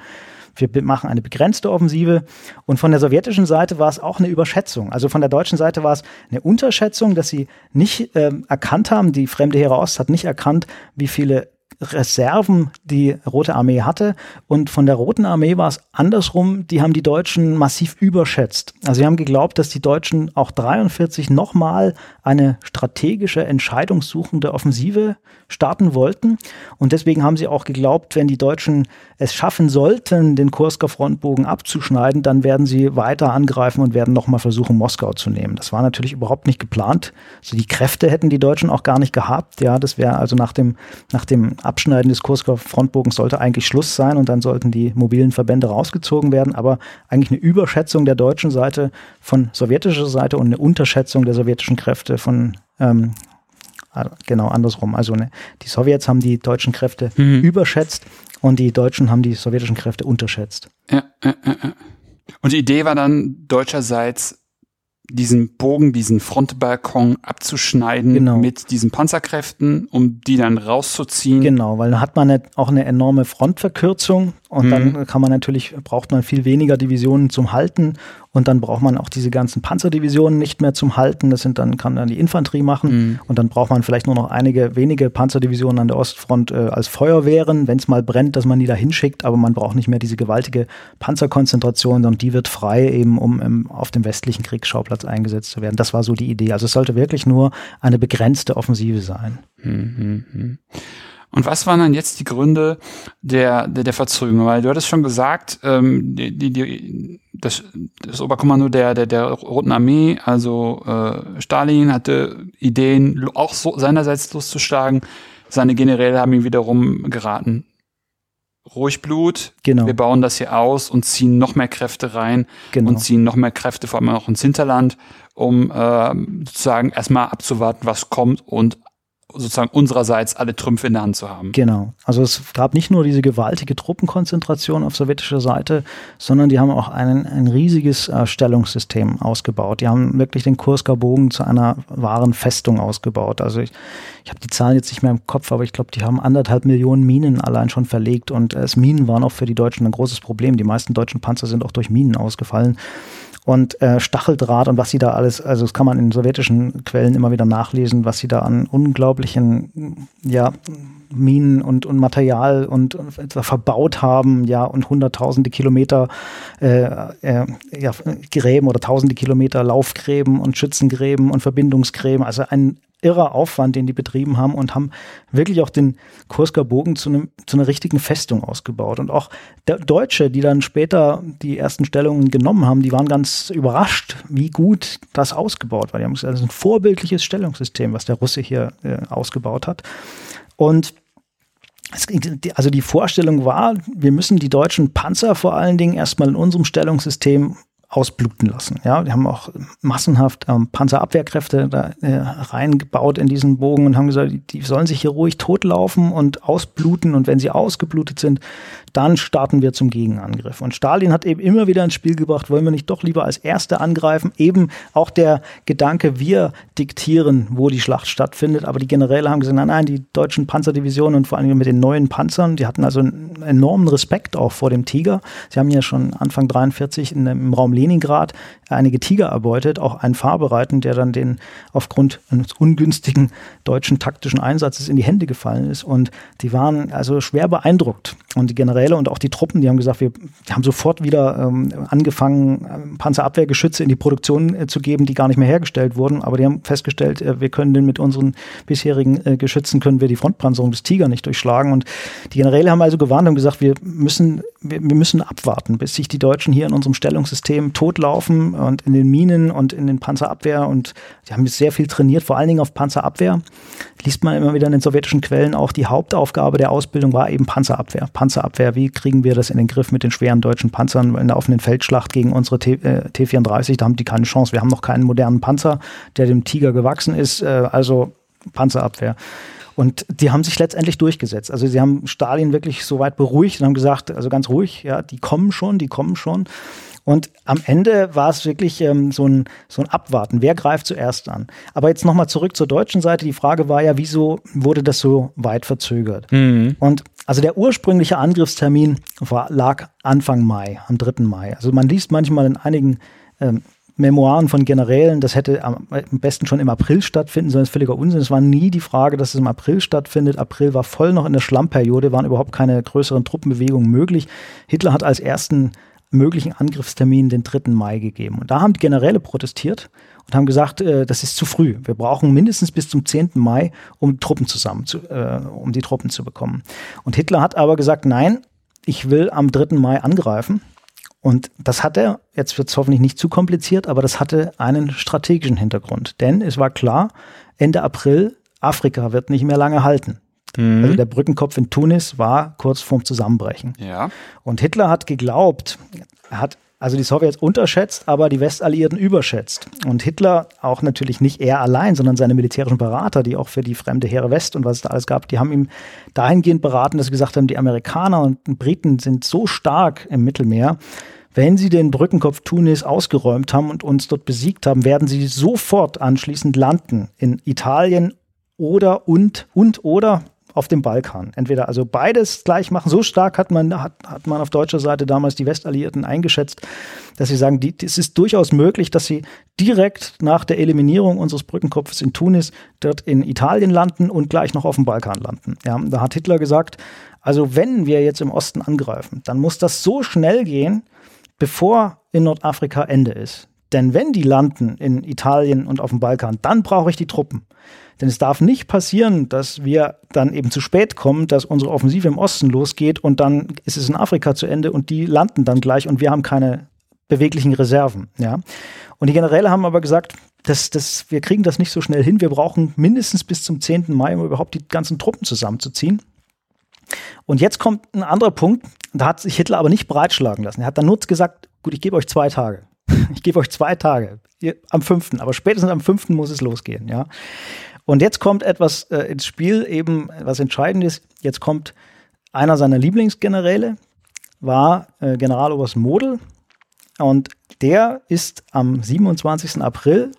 wir machen eine begrenzte Offensive und von der sowjetischen Seite war es auch eine Überschätzung. Also von der deutschen Seite war es eine Unterschätzung, dass sie nicht äh, erkannt haben, die Fremde Heere Ost hat nicht erkannt, wie viele Reserven die Rote Armee hatte. Und von der Roten Armee war es andersrum, die haben die Deutschen massiv überschätzt. Also sie haben geglaubt, dass die Deutschen auch 43 nochmal eine strategische, entscheidungssuchende Offensive starten wollten. Und deswegen haben sie auch geglaubt, wenn die Deutschen es schaffen sollten, den Kursker Frontbogen abzuschneiden, dann werden sie weiter angreifen und werden nochmal versuchen, Moskau zu nehmen. Das war natürlich überhaupt nicht geplant. Also die Kräfte hätten die Deutschen auch gar nicht gehabt. Ja, das wäre also nach dem, nach dem Abschneiden des Kursker Frontbogens sollte eigentlich Schluss sein und dann sollten die mobilen Verbände rausgezogen werden. Aber eigentlich eine Überschätzung der deutschen Seite von sowjetischer Seite und eine Unterschätzung der sowjetischen Kräfte von ähm, genau andersrum. Also ne, die Sowjets haben die deutschen Kräfte mhm. überschätzt und die Deutschen haben die sowjetischen Kräfte unterschätzt. Ja, ja, ja. Und die Idee war dann deutscherseits diesen Bogen, diesen Frontbalkon abzuschneiden genau. mit diesen Panzerkräften, um die dann rauszuziehen. Genau, weil dann hat man auch eine enorme Frontverkürzung und mhm. dann kann man natürlich, braucht man viel weniger Divisionen zum Halten und dann braucht man auch diese ganzen Panzerdivisionen nicht mehr zum Halten. Das sind dann, kann dann die Infanterie machen. Mhm. Und dann braucht man vielleicht nur noch einige wenige Panzerdivisionen an der Ostfront äh, als Feuerwehren, wenn es mal brennt, dass man die da hinschickt. Aber man braucht nicht mehr diese gewaltige Panzerkonzentration, sondern die wird frei eben, um im, auf dem westlichen Kriegsschauplatz eingesetzt zu werden. Das war so die Idee. Also es sollte wirklich nur eine begrenzte Offensive sein. Mhm. Und was waren dann jetzt die Gründe der, der, der Verzögerung? Weil du hattest schon gesagt, ähm, die, die, die, das, das Oberkommando der, der, der Roten Armee, also äh, Stalin, hatte Ideen, auch so seinerseits loszuschlagen. Seine Generäle haben ihm wiederum geraten, ruhig Blut, genau. wir bauen das hier aus und ziehen noch mehr Kräfte rein genau. und ziehen noch mehr Kräfte, vor allem auch ins Hinterland, um äh, sozusagen erstmal abzuwarten, was kommt und sozusagen unsererseits alle Trümpfe in der Hand zu haben. Genau. Also es gab nicht nur diese gewaltige Truppenkonzentration auf sowjetischer Seite, sondern die haben auch einen, ein riesiges äh, Stellungssystem ausgebaut. Die haben wirklich den Kursker Bogen zu einer wahren Festung ausgebaut. Also ich, ich habe die Zahlen jetzt nicht mehr im Kopf, aber ich glaube, die haben anderthalb Millionen Minen allein schon verlegt und äh, Minen waren auch für die Deutschen ein großes Problem. Die meisten deutschen Panzer sind auch durch Minen ausgefallen und äh, Stacheldraht und was sie da alles, also das kann man in sowjetischen Quellen immer wieder nachlesen, was sie da an unglaublichen, ja, Minen und, und Material und, und verbaut haben, ja, und hunderttausende Kilometer äh, äh, ja, Gräben oder tausende Kilometer Laufgräben und Schützengräben und Verbindungsgräben, also ein irrer Aufwand, den die betrieben haben und haben wirklich auch den Kursker Bogen zu, einem, zu einer richtigen Festung ausgebaut. Und auch Deutsche, die dann später die ersten Stellungen genommen haben, die waren ganz überrascht, wie gut das ausgebaut war. Die haben gesagt, das ist ein vorbildliches Stellungssystem, was der Russe hier äh, ausgebaut hat. Und also die Vorstellung war, wir müssen die deutschen Panzer vor allen Dingen erstmal in unserem Stellungssystem ausbluten lassen. Ja, die haben auch massenhaft ähm, Panzerabwehrkräfte da äh, reingebaut in diesen Bogen und haben gesagt, die, die sollen sich hier ruhig totlaufen und ausbluten und wenn sie ausgeblutet sind, dann starten wir zum Gegenangriff. Und Stalin hat eben immer wieder ins Spiel gebracht, wollen wir nicht doch lieber als Erste angreifen? Eben auch der Gedanke, wir diktieren, wo die Schlacht stattfindet. Aber die Generäle haben gesagt, nein, nein, die deutschen Panzerdivisionen und vor allem mit den neuen Panzern, die hatten also einen enormen Respekt auch vor dem Tiger. Sie haben ja schon Anfang 43 in, im Raum Leningrad einige Tiger erbeutet, auch einen Fahrbereiten, der dann den aufgrund eines ungünstigen deutschen taktischen Einsatzes in die Hände gefallen ist. Und die waren also schwer beeindruckt. Und die Generäle und auch die Truppen, die haben gesagt, wir haben sofort wieder ähm, angefangen, ähm, Panzerabwehrgeschütze in die Produktion äh, zu geben, die gar nicht mehr hergestellt wurden. Aber die haben festgestellt, äh, wir können denn mit unseren bisherigen äh, Geschützen können wir die Frontpanzerung des Tiger nicht durchschlagen. Und die Generäle haben also gewarnt und gesagt, wir müssen, wir, wir müssen abwarten, bis sich die Deutschen hier in unserem Stellungssystem totlaufen und in den Minen und in den Panzerabwehr. Und die haben sehr viel trainiert, vor allen Dingen auf Panzerabwehr. Liest man immer wieder in den sowjetischen Quellen auch, die Hauptaufgabe der Ausbildung war eben Panzerabwehr. Panzerabwehr, wie kriegen wir das in den Griff mit den schweren deutschen Panzern in der offenen Feldschlacht gegen unsere T, äh, T-34? Da haben die keine Chance. Wir haben noch keinen modernen Panzer, der dem Tiger gewachsen ist. Äh, also Panzerabwehr. Und die haben sich letztendlich durchgesetzt. Also sie haben Stalin wirklich so weit beruhigt und haben gesagt, also ganz ruhig, ja, die kommen schon, die kommen schon. Und am Ende war es wirklich ähm, so, ein, so ein Abwarten. Wer greift zuerst an? Aber jetzt nochmal zurück zur deutschen Seite. Die Frage war ja, wieso wurde das so weit verzögert? Mhm. Und also der ursprüngliche Angriffstermin war, lag Anfang Mai, am 3. Mai. Also man liest manchmal in einigen ähm, Memoiren von Generälen, das hätte am besten schon im April stattfinden sollen, ist völliger Unsinn. Es war nie die Frage, dass es im April stattfindet. April war voll noch in der Schlammperiode, waren überhaupt keine größeren Truppenbewegungen möglich. Hitler hat als ersten möglichen Angriffstermin den 3. Mai gegeben. Und da haben die Generäle protestiert und haben gesagt, äh, das ist zu früh. Wir brauchen mindestens bis zum 10. Mai, um Truppen zusammen zu, äh, um die Truppen zu bekommen. Und Hitler hat aber gesagt, nein, ich will am 3. Mai angreifen. Und das hatte, jetzt wird es hoffentlich nicht zu kompliziert, aber das hatte einen strategischen Hintergrund. Denn es war klar, Ende April, Afrika wird nicht mehr lange halten. Mhm. Also der Brückenkopf in Tunis war kurz vorm Zusammenbrechen. Ja. Und Hitler hat geglaubt, er hat also die Sowjets unterschätzt, aber die Westalliierten überschätzt. Und Hitler auch natürlich nicht er allein, sondern seine militärischen Berater, die auch für die fremde Heere West und was es da alles gab, die haben ihm dahingehend beraten, dass sie gesagt haben, die Amerikaner und Briten sind so stark im Mittelmeer, wenn sie den Brückenkopf Tunis ausgeräumt haben und uns dort besiegt haben, werden sie sofort anschließend landen in Italien oder und und oder auf dem Balkan. Entweder also beides gleich machen. So stark hat man, hat, hat man auf deutscher Seite damals die Westalliierten eingeschätzt, dass sie sagen, es ist durchaus möglich, dass sie direkt nach der Eliminierung unseres Brückenkopfes in Tunis dort in Italien landen und gleich noch auf dem Balkan landen. Ja, da hat Hitler gesagt, also wenn wir jetzt im Osten angreifen, dann muss das so schnell gehen, bevor in Nordafrika Ende ist. Denn wenn die landen in Italien und auf dem Balkan, dann brauche ich die Truppen. Denn es darf nicht passieren, dass wir dann eben zu spät kommen, dass unsere Offensive im Osten losgeht und dann ist es in Afrika zu Ende und die landen dann gleich und wir haben keine beweglichen Reserven. Ja. Und die Generäle haben aber gesagt, das, das, wir kriegen das nicht so schnell hin. Wir brauchen mindestens bis zum 10. Mai, um überhaupt die ganzen Truppen zusammenzuziehen. Und jetzt kommt ein anderer Punkt, da hat sich Hitler aber nicht breitschlagen lassen. Er hat dann nur gesagt, gut, ich gebe euch zwei Tage. Ich gebe euch zwei Tage. Ihr, am fünften, aber spätestens am fünften muss es losgehen, ja. Und jetzt kommt etwas äh, ins Spiel, eben was entscheidend ist. Jetzt kommt einer seiner Lieblingsgeneräle, war äh, Generaloberst Model. Und der ist am 27. April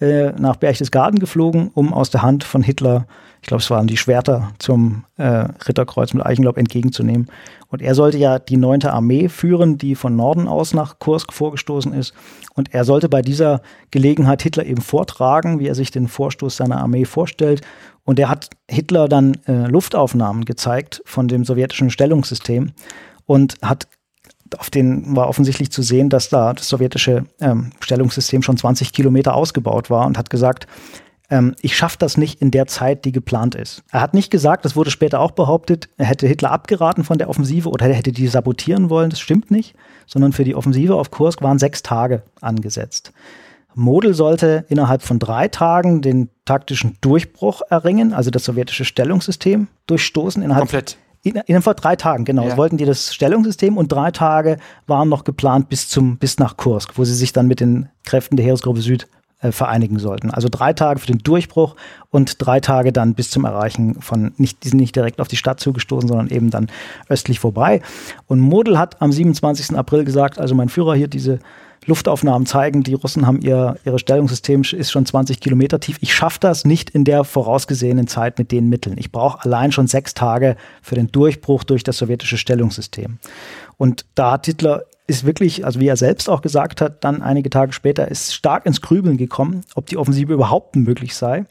äh, nach Berchtesgaden geflogen, um aus der Hand von Hitler ich glaube, es waren die Schwerter zum äh, Ritterkreuz mit Eichenlaub entgegenzunehmen. Und er sollte ja die neunte Armee führen, die von Norden aus nach Kursk vorgestoßen ist. Und er sollte bei dieser Gelegenheit Hitler eben vortragen, wie er sich den Vorstoß seiner Armee vorstellt. Und er hat Hitler dann äh, Luftaufnahmen gezeigt von dem sowjetischen Stellungssystem und hat auf den war offensichtlich zu sehen, dass da das sowjetische ähm, Stellungssystem schon 20 Kilometer ausgebaut war und hat gesagt, ähm, ich schaffe das nicht in der Zeit, die geplant ist. Er hat nicht gesagt, das wurde später auch behauptet, er hätte Hitler abgeraten von der Offensive oder er hätte die sabotieren wollen. Das stimmt nicht, sondern für die Offensive auf Kursk waren sechs Tage angesetzt. Model sollte innerhalb von drei Tagen den taktischen Durchbruch erringen, also das sowjetische Stellungssystem durchstoßen. Innerhalb Komplett. In, vor drei Tagen, genau. Ja. Wollten die das Stellungssystem und drei Tage waren noch geplant bis zum, bis nach Kursk, wo sie sich dann mit den Kräften der Heeresgruppe Süd äh, vereinigen sollten. Also drei Tage für den Durchbruch und drei Tage dann bis zum Erreichen von, nicht, die sind nicht direkt auf die Stadt zugestoßen, sondern eben dann östlich vorbei. Und Model hat am 27. April gesagt, also mein Führer hier, diese Luftaufnahmen zeigen, die Russen haben ihr ihre Stellungssystem ist schon 20 Kilometer tief. Ich schaffe das nicht in der vorausgesehenen Zeit mit den Mitteln. Ich brauche allein schon sechs Tage für den Durchbruch durch das sowjetische Stellungssystem. Und da hat Hitler ist wirklich, also wie er selbst auch gesagt hat, dann einige Tage später ist stark ins Grübeln gekommen, ob die Offensive überhaupt möglich sei.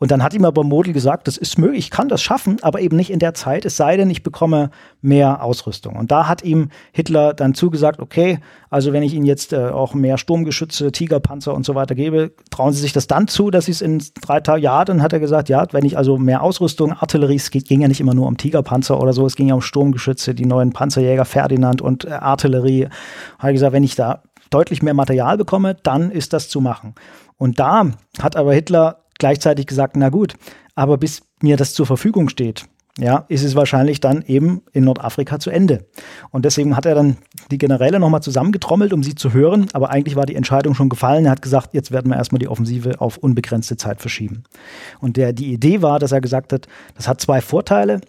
Und dann hat ihm aber Model gesagt, das ist möglich, ich kann das schaffen, aber eben nicht in der Zeit, es sei denn, ich bekomme mehr Ausrüstung. Und da hat ihm Hitler dann zugesagt, okay, also wenn ich Ihnen jetzt äh, auch mehr Sturmgeschütze, Tigerpanzer und so weiter gebe, trauen Sie sich das dann zu, dass Sie es in drei Tagen, ja, dann hat er gesagt, ja, wenn ich also mehr Ausrüstung, Artillerie, es ging ja nicht immer nur um Tigerpanzer oder so, es ging ja um Sturmgeschütze, die neuen Panzerjäger Ferdinand und äh, Artillerie, hat er gesagt, wenn ich da deutlich mehr Material bekomme, dann ist das zu machen. Und da hat aber Hitler gleichzeitig gesagt, na gut, aber bis mir das zur Verfügung steht, ja, ist es wahrscheinlich dann eben in Nordafrika zu Ende. Und deswegen hat er dann die Generäle nochmal zusammengetrommelt, um sie zu hören, aber eigentlich war die Entscheidung schon gefallen. Er hat gesagt, jetzt werden wir erstmal die Offensive auf unbegrenzte Zeit verschieben. Und der, die Idee war, dass er gesagt hat, das hat zwei Vorteile.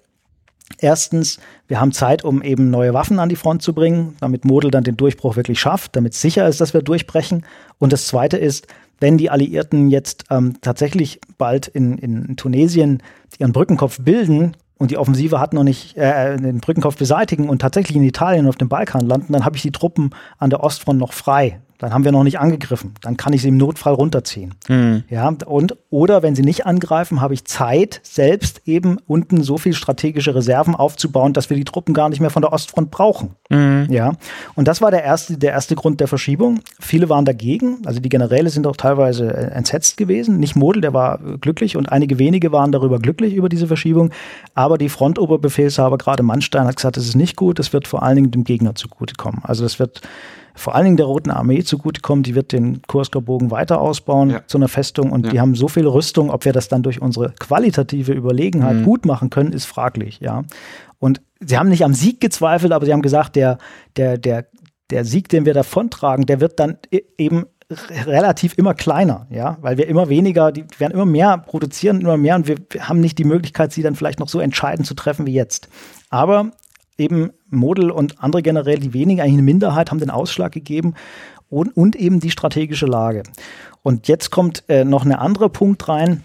Erstens, wir haben Zeit, um eben neue Waffen an die Front zu bringen, damit Model dann den Durchbruch wirklich schafft, damit es sicher ist, dass wir durchbrechen. Und das Zweite ist, wenn die Alliierten jetzt ähm, tatsächlich bald in, in Tunesien ihren Brückenkopf bilden und die Offensive hat noch nicht äh, den Brückenkopf beseitigen und tatsächlich in Italien und auf dem Balkan landen, dann habe ich die Truppen an der Ostfront noch frei. Dann haben wir noch nicht angegriffen. Dann kann ich sie im Notfall runterziehen. Mhm. Ja, und, oder wenn sie nicht angreifen, habe ich Zeit, selbst eben unten so viel strategische Reserven aufzubauen, dass wir die Truppen gar nicht mehr von der Ostfront brauchen. Mhm. Ja, und das war der erste, der erste Grund der Verschiebung. Viele waren dagegen. Also die Generäle sind auch teilweise äh, entsetzt gewesen. Nicht Model, der war glücklich und einige wenige waren darüber glücklich über diese Verschiebung. Aber die Frontoberbefehlshaber, gerade Mannstein, hat gesagt, das ist nicht gut. Das wird vor allen Dingen dem Gegner zugutekommen. Also das wird vor allen Dingen der Roten Armee zugutekommen. Die wird den Kursker Bogen weiter ausbauen ja. zu einer Festung und ja. die haben so viel Rüstung, ob wir das dann durch unsere qualitative Überlegenheit mhm. gut machen können, ist fraglich, ja. Und sie haben nicht am Sieg gezweifelt, aber sie haben gesagt, der, der, der, der Sieg, den wir davontragen, der wird dann e-, eben relativ immer kleiner, ja, weil wir immer weniger, die werden immer mehr produzieren, immer mehr und wir haben nicht die Möglichkeit, sie dann vielleicht noch so entscheidend zu treffen wie jetzt. Aber eben Model und andere Generäle, die weniger, eigentlich eine Minderheit, haben den Ausschlag gegeben und, und eben die strategische Lage. Und jetzt kommt äh, noch ein anderer Punkt rein,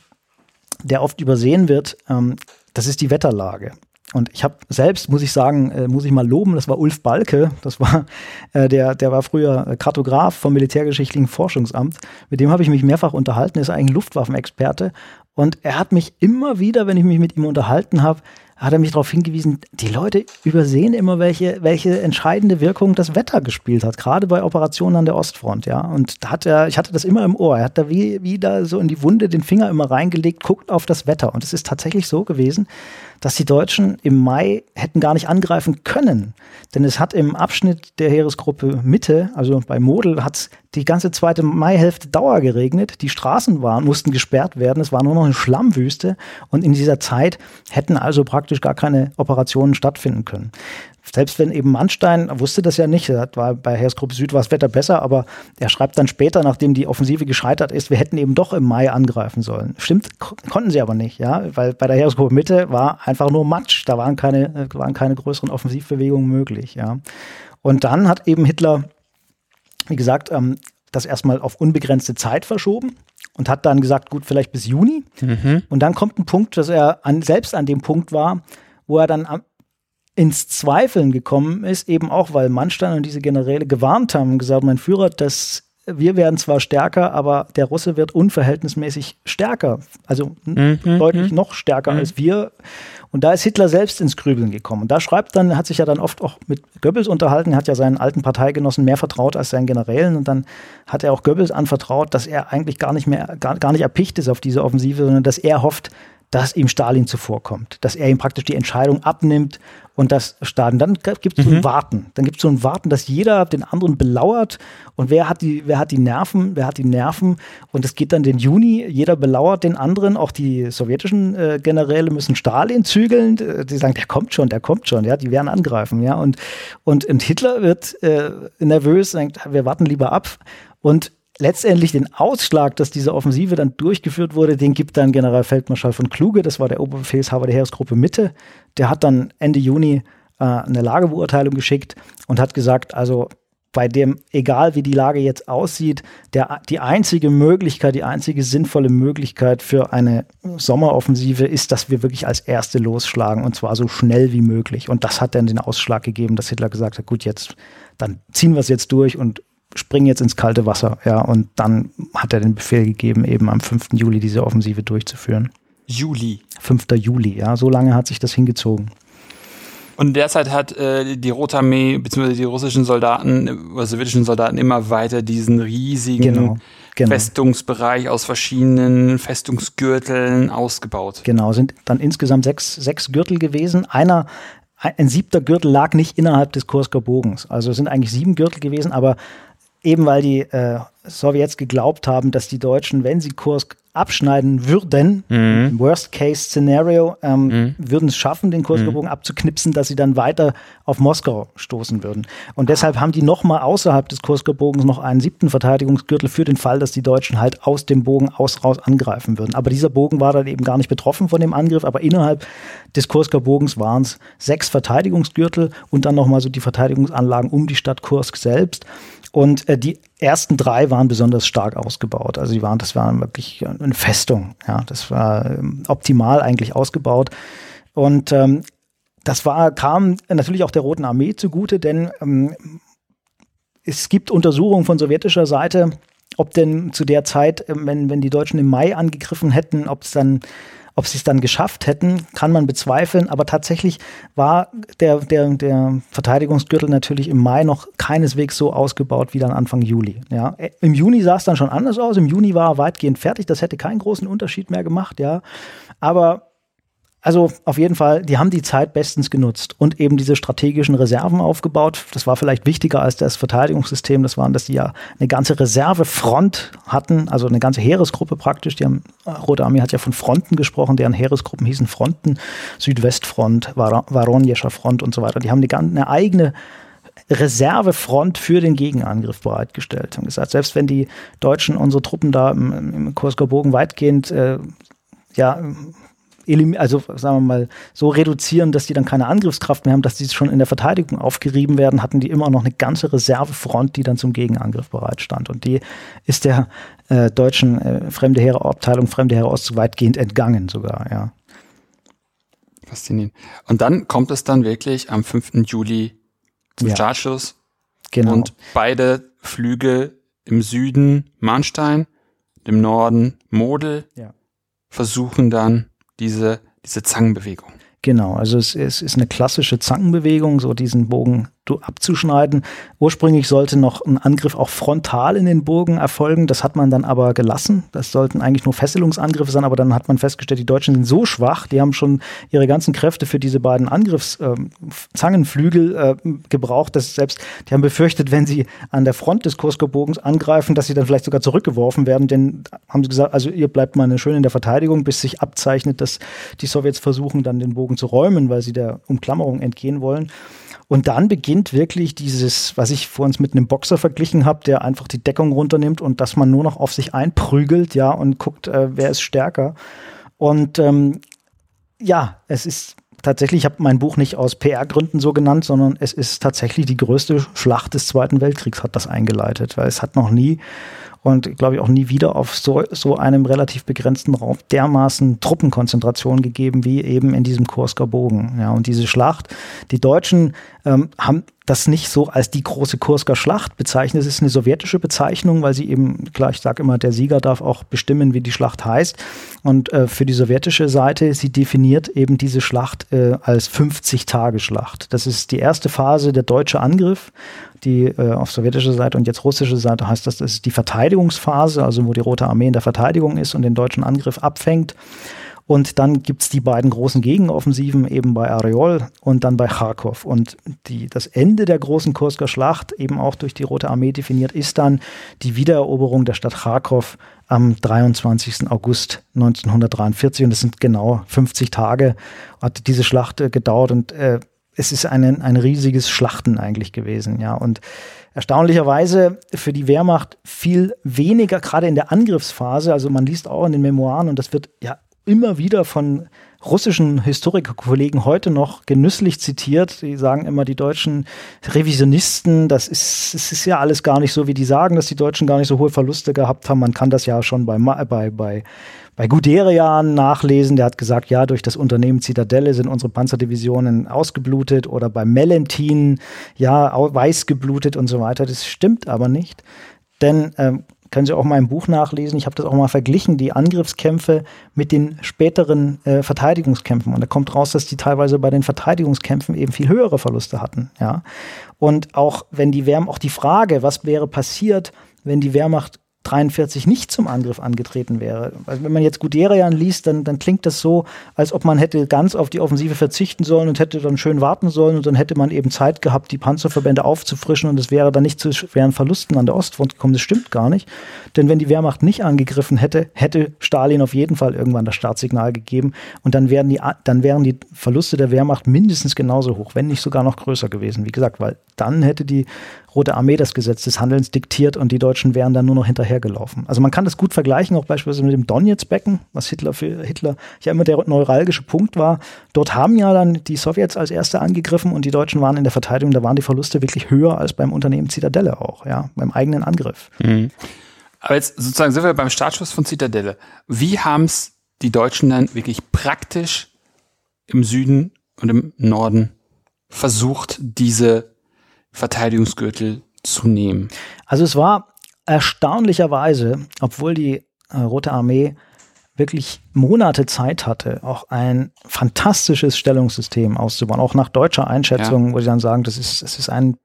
der oft übersehen wird. Ähm, das ist die Wetterlage. Und ich habe selbst, muss ich sagen, äh, muss ich mal loben, das war Ulf Balke, das war äh, der, der war früher Kartograf vom Militärgeschichtlichen Forschungsamt. Mit dem habe ich mich mehrfach unterhalten, ist eigentlich Luftwaffenexperte. Und er hat mich immer wieder, wenn ich mich mit ihm unterhalten habe, hat er mich darauf hingewiesen, die Leute übersehen immer, welche, welche entscheidende Wirkung das Wetter gespielt hat, gerade bei Operationen an der Ostfront, ja. Und da hat er, ich hatte das immer im Ohr, er hat da wie, wie da so in die Wunde den Finger immer reingelegt, guckt auf das Wetter. Und es ist tatsächlich so gewesen, dass die Deutschen im Mai hätten gar nicht angreifen können. Denn es hat im Abschnitt der Heeresgruppe Mitte, also bei Model, hat es die ganze zweite Maihälfte Dauer geregnet. Die Straßen waren, mussten gesperrt werden. Es war nur noch eine Schlammwüste. Und in dieser Zeit hätten also praktisch gar keine Operationen stattfinden können selbst wenn eben Mannstein wusste das ja nicht, war bei Heeresgruppe Süd war das Wetter besser, aber er schreibt dann später, nachdem die Offensive gescheitert ist, wir hätten eben doch im Mai angreifen sollen. Stimmt, konnten sie aber nicht, ja, weil bei der Heeresgruppe Mitte war einfach nur Matsch, da waren keine, waren keine größeren Offensivbewegungen möglich, ja. Und dann hat eben Hitler, wie gesagt, ähm, das erstmal auf unbegrenzte Zeit verschoben und hat dann gesagt, gut, vielleicht bis Juni. Mhm. Und dann kommt ein Punkt, dass er an, selbst an dem Punkt war, wo er dann ins Zweifeln gekommen ist, eben auch, weil Mannstein und diese Generäle gewarnt haben, gesagt, mein Führer, das wir werden zwar stärker, aber der Russe wird unverhältnismäßig stärker, also mhm. deutlich mhm. noch stärker mhm. als wir. Und da ist Hitler selbst ins Grübeln gekommen. Und da schreibt dann, hat sich ja dann oft auch mit Goebbels unterhalten, hat ja seinen alten Parteigenossen mehr vertraut als seinen Generälen. Und dann hat er auch Goebbels anvertraut, dass er eigentlich gar nicht mehr, gar, gar nicht erpicht ist auf diese Offensive, sondern dass er hofft, dass ihm Stalin zuvorkommt, dass er ihm praktisch die Entscheidung abnimmt und das Stalin. Dann gibt es so ein mhm. Warten. Dann gibt es so ein Warten, dass jeder den anderen belauert. Und wer hat die, wer hat die Nerven, wer hat die Nerven? Und es geht dann den Juni, jeder belauert den anderen, auch die sowjetischen äh, Generäle müssen Stalin zügeln, die sagen, der kommt schon, der kommt schon, ja, die werden angreifen, ja, und, und, und Hitler wird äh, nervös, denkt, wir warten lieber ab. Und letztendlich den Ausschlag, dass diese Offensive dann durchgeführt wurde, den gibt dann Generalfeldmarschall von Kluge, das war der Oberbefehlshaber der Heeresgruppe Mitte. Der hat dann Ende Juni äh, eine Lagebeurteilung geschickt und hat gesagt, also bei dem, egal wie die Lage jetzt aussieht, der, die einzige Möglichkeit, die einzige sinnvolle Möglichkeit für eine Sommeroffensive ist, dass wir wirklich als Erste losschlagen und zwar so schnell wie möglich. Und das hat dann den Ausschlag gegeben, dass Hitler gesagt hat, gut, jetzt, dann ziehen wir es jetzt durch und springen jetzt ins kalte Wasser. Ja, und dann hat er den Befehl gegeben, eben am 5. Juli diese Offensive durchzuführen. Juli. 5. Juli, ja, so lange hat sich das hingezogen. Und derzeit hat äh, die Rote Armee bzw. die russischen Soldaten oder sowjetischen Soldaten immer weiter diesen riesigen genau, genau. Festungsbereich aus verschiedenen Festungsgürteln ausgebaut. Genau, sind dann insgesamt sechs, sechs Gürtel gewesen. Einer ein siebter Gürtel lag nicht innerhalb des Kursker Bogens. Also es sind eigentlich sieben Gürtel gewesen, aber eben weil die äh, Sowjets geglaubt haben, dass die Deutschen, wenn sie Kursk abschneiden würden, mhm. Worst-Case-Szenario, ähm, mhm. würden es schaffen, den Kursgebogen mhm. abzuknipsen, dass sie dann weiter auf Moskau stoßen würden. Und deshalb haben die nochmal außerhalb des Kursgebogens noch einen siebten Verteidigungsgürtel für den Fall, dass die Deutschen halt aus dem Bogen aus raus angreifen würden. Aber dieser Bogen war dann eben gar nicht betroffen von dem Angriff, aber innerhalb des Kursker Bogens waren es sechs Verteidigungsgürtel und dann nochmal so die Verteidigungsanlagen um die Stadt Kursk selbst. Und äh, die ersten drei waren besonders stark ausgebaut. Also die waren, das war wirklich eine Festung. Ja, das war ähm, optimal eigentlich ausgebaut. Und ähm, das war, kam natürlich auch der Roten Armee zugute, denn ähm, es gibt Untersuchungen von sowjetischer Seite, ob denn zu der Zeit, ähm, wenn, wenn die Deutschen im Mai angegriffen hätten, ob es dann ob sie es dann geschafft hätten, kann man bezweifeln. Aber tatsächlich war der, der, der Verteidigungsgürtel natürlich im Mai noch keineswegs so ausgebaut wie dann Anfang Juli. Ja. Im Juni sah es dann schon anders aus. Im Juni war er weitgehend fertig. Das hätte keinen großen Unterschied mehr gemacht. Ja. Aber also auf jeden Fall, die haben die Zeit bestens genutzt und eben diese strategischen Reserven aufgebaut. Das war vielleicht wichtiger als das Verteidigungssystem. Das waren, dass die ja eine ganze Reservefront hatten, also eine ganze Heeresgruppe praktisch. Die haben, Rote Armee hat ja von Fronten gesprochen, deren Heeresgruppen hießen Fronten, Südwestfront, Varonjescher Front und so weiter. Die haben eine, eine eigene Reservefront für den Gegenangriff bereitgestellt. Und gesagt, selbst wenn die Deutschen unsere Truppen da im, im Kursker Bogen weitgehend äh, ja, also sagen wir mal, so reduzieren, dass die dann keine Angriffskraft mehr haben, dass die schon in der Verteidigung aufgerieben werden, hatten die immer noch eine ganze Reservefront, die dann zum Gegenangriff bereitstand. Und die ist der äh, deutschen äh, Fremde Heereabteilung Fremde Heere Ost weitgehend entgangen sogar, ja. Faszinierend. Und dann kommt es dann wirklich am 5. Juli zum ja. Startschuss. Genau. Und beide Flüge im Süden Mahnstein, im Norden Model ja. versuchen dann diese, diese Zangenbewegung. Genau, also es, es ist eine klassische Zangenbewegung, so diesen Bogen abzuschneiden. Ursprünglich sollte noch ein Angriff auch frontal in den Bogen erfolgen. Das hat man dann aber gelassen. Das sollten eigentlich nur Fesselungsangriffe sein, aber dann hat man festgestellt, die Deutschen sind so schwach, die haben schon ihre ganzen Kräfte für diese beiden Angriffszangenflügel ähm, äh, äh, gebraucht, dass selbst, die haben befürchtet, wenn sie an der Front des Kurskobogens angreifen, dass sie dann vielleicht sogar zurückgeworfen werden, denn haben sie gesagt, also ihr bleibt mal schön in der Verteidigung, bis sich abzeichnet, dass die Sowjets versuchen, dann den Bogen zu räumen, weil sie der Umklammerung entgehen wollen. Und dann beginnt wirklich dieses, was ich vor uns mit einem Boxer verglichen habe, der einfach die Deckung runternimmt und dass man nur noch auf sich einprügelt, ja, und guckt, äh, wer ist stärker. Und ähm, ja, es ist tatsächlich, ich habe mein Buch nicht aus PR-Gründen so genannt, sondern es ist tatsächlich die größte Schlacht des Zweiten Weltkriegs hat das eingeleitet, weil es hat noch nie und glaube ich auch nie wieder auf so, so einem relativ begrenzten Raum dermaßen Truppenkonzentration gegeben wie eben in diesem Kursker Bogen. Ja, und diese Schlacht, die Deutschen ähm, haben das nicht so als die große Kursker Schlacht bezeichnet. Es ist eine sowjetische Bezeichnung, weil sie eben, klar, ich sage immer, der Sieger darf auch bestimmen, wie die Schlacht heißt. Und äh, für die sowjetische Seite, sie definiert eben diese Schlacht äh, als 50-Tage-Schlacht. Das ist die erste Phase, der deutsche Angriff die äh, auf sowjetischer Seite und jetzt russische Seite heißt das, das ist die Verteidigungsphase, also wo die Rote Armee in der Verteidigung ist und den deutschen Angriff abfängt. Und dann gibt's die beiden großen Gegenoffensiven eben bei Areol und dann bei Kharkov. Und die, das Ende der großen Kursker Schlacht, eben auch durch die Rote Armee definiert, ist dann die Wiedereroberung der Stadt Kharkov am 23. August 1943. Und das sind genau 50 Tage, hat diese Schlacht äh, gedauert. Und äh, es ist ein, ein riesiges Schlachten eigentlich gewesen, ja. Und erstaunlicherweise für die Wehrmacht viel weniger, gerade in der Angriffsphase. Also man liest auch in den Memoiren und das wird ja immer wieder von russischen Historikerkollegen heute noch genüsslich zitiert. Die sagen immer, die deutschen Revisionisten, das ist, es ist ja alles gar nicht so, wie die sagen, dass die Deutschen gar nicht so hohe Verluste gehabt haben. Man kann das ja schon bei, bei, bei, bei Guderian nachlesen. Der hat gesagt, ja, durch das Unternehmen Zitadelle sind unsere Panzerdivisionen ausgeblutet oder bei Melentin, ja, weiß geblutet und so weiter. Das stimmt aber nicht. Denn ähm, können Sie auch mal im Buch nachlesen. Ich habe das auch mal verglichen, die Angriffskämpfe mit den späteren äh, Verteidigungskämpfen. Und da kommt raus, dass die teilweise bei den Verteidigungskämpfen eben viel höhere Verluste hatten. Ja. Und auch wenn die Wehrmacht, auch die Frage, was wäre passiert, wenn die Wehrmacht 43 nicht zum Angriff angetreten wäre. Also wenn man jetzt Guderian liest, dann, dann klingt das so, als ob man hätte ganz auf die Offensive verzichten sollen und hätte dann schön warten sollen und dann hätte man eben Zeit gehabt, die Panzerverbände aufzufrischen und es wäre dann nicht zu schweren Verlusten an der Ostfront gekommen. Das stimmt gar nicht. Denn wenn die Wehrmacht nicht angegriffen hätte, hätte Stalin auf jeden Fall irgendwann das Startsignal gegeben und dann wären die, dann wären die Verluste der Wehrmacht mindestens genauso hoch, wenn nicht sogar noch größer gewesen. Wie gesagt, weil dann hätte die Rote Armee das Gesetz des Handelns diktiert und die Deutschen wären dann nur noch hinterhergelaufen. Also man kann das gut vergleichen, auch beispielsweise mit dem Donetsk-Becken, was Hitler für Hitler ja immer der neuralgische Punkt war. Dort haben ja dann die Sowjets als Erste angegriffen und die Deutschen waren in der Verteidigung, da waren die Verluste wirklich höher als beim Unternehmen Zitadelle auch, ja, beim eigenen Angriff. Mhm. Aber jetzt sozusagen sind wir beim Startschuss von Zitadelle. Wie haben es die Deutschen dann wirklich praktisch im Süden und im Norden versucht, diese Verteidigungsgürtel zu nehmen? Also es war erstaunlicherweise, obwohl die äh, Rote Armee wirklich Monate Zeit hatte, auch ein fantastisches Stellungssystem auszubauen, auch nach deutscher Einschätzung, ja. wo sie dann sagen, das ist, es ist ein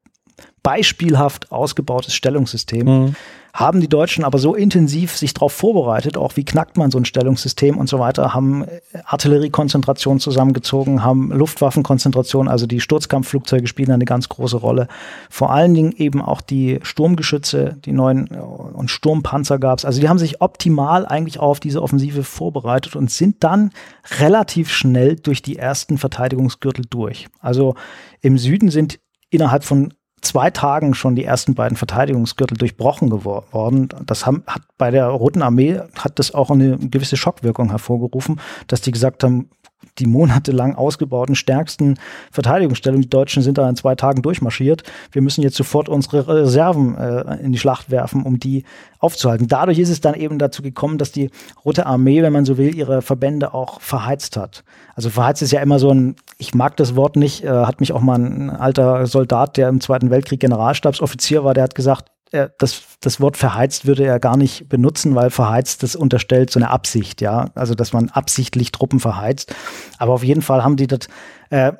beispielhaft ausgebautes Stellungssystem. Mhm haben die Deutschen aber so intensiv sich darauf vorbereitet, auch wie knackt man so ein Stellungssystem und so weiter, haben Artilleriekonzentration zusammengezogen, haben Luftwaffenkonzentration, also die Sturzkampfflugzeuge spielen eine ganz große Rolle. Vor allen Dingen eben auch die Sturmgeschütze, die neuen äh, und Sturmpanzer gab es. Also die haben sich optimal eigentlich auf diese Offensive vorbereitet und sind dann relativ schnell durch die ersten Verteidigungsgürtel durch. Also im Süden sind innerhalb von zwei Tagen schon die ersten beiden Verteidigungsgürtel durchbrochen geworden. Das haben, hat bei der Roten Armee hat das auch eine gewisse Schockwirkung hervorgerufen, dass die gesagt haben, die monatelang ausgebauten stärksten Verteidigungsstellungen. Die Deutschen sind da in zwei Tagen durchmarschiert. Wir müssen jetzt sofort unsere Reserven äh, in die Schlacht werfen, um die aufzuhalten. Dadurch ist es dann eben dazu gekommen, dass die Rote Armee, wenn man so will, ihre Verbände auch verheizt hat. Also verheizt ist ja immer so ein, ich mag das Wort nicht, äh, hat mich auch mal ein alter Soldat, der im Zweiten Weltkrieg Generalstabsoffizier war, der hat gesagt, er, das, das Wort verheizt würde er gar nicht benutzen, weil verheizt das unterstellt so eine Absicht, ja. Also, dass man absichtlich Truppen verheizt. Aber auf jeden Fall haben die das äh,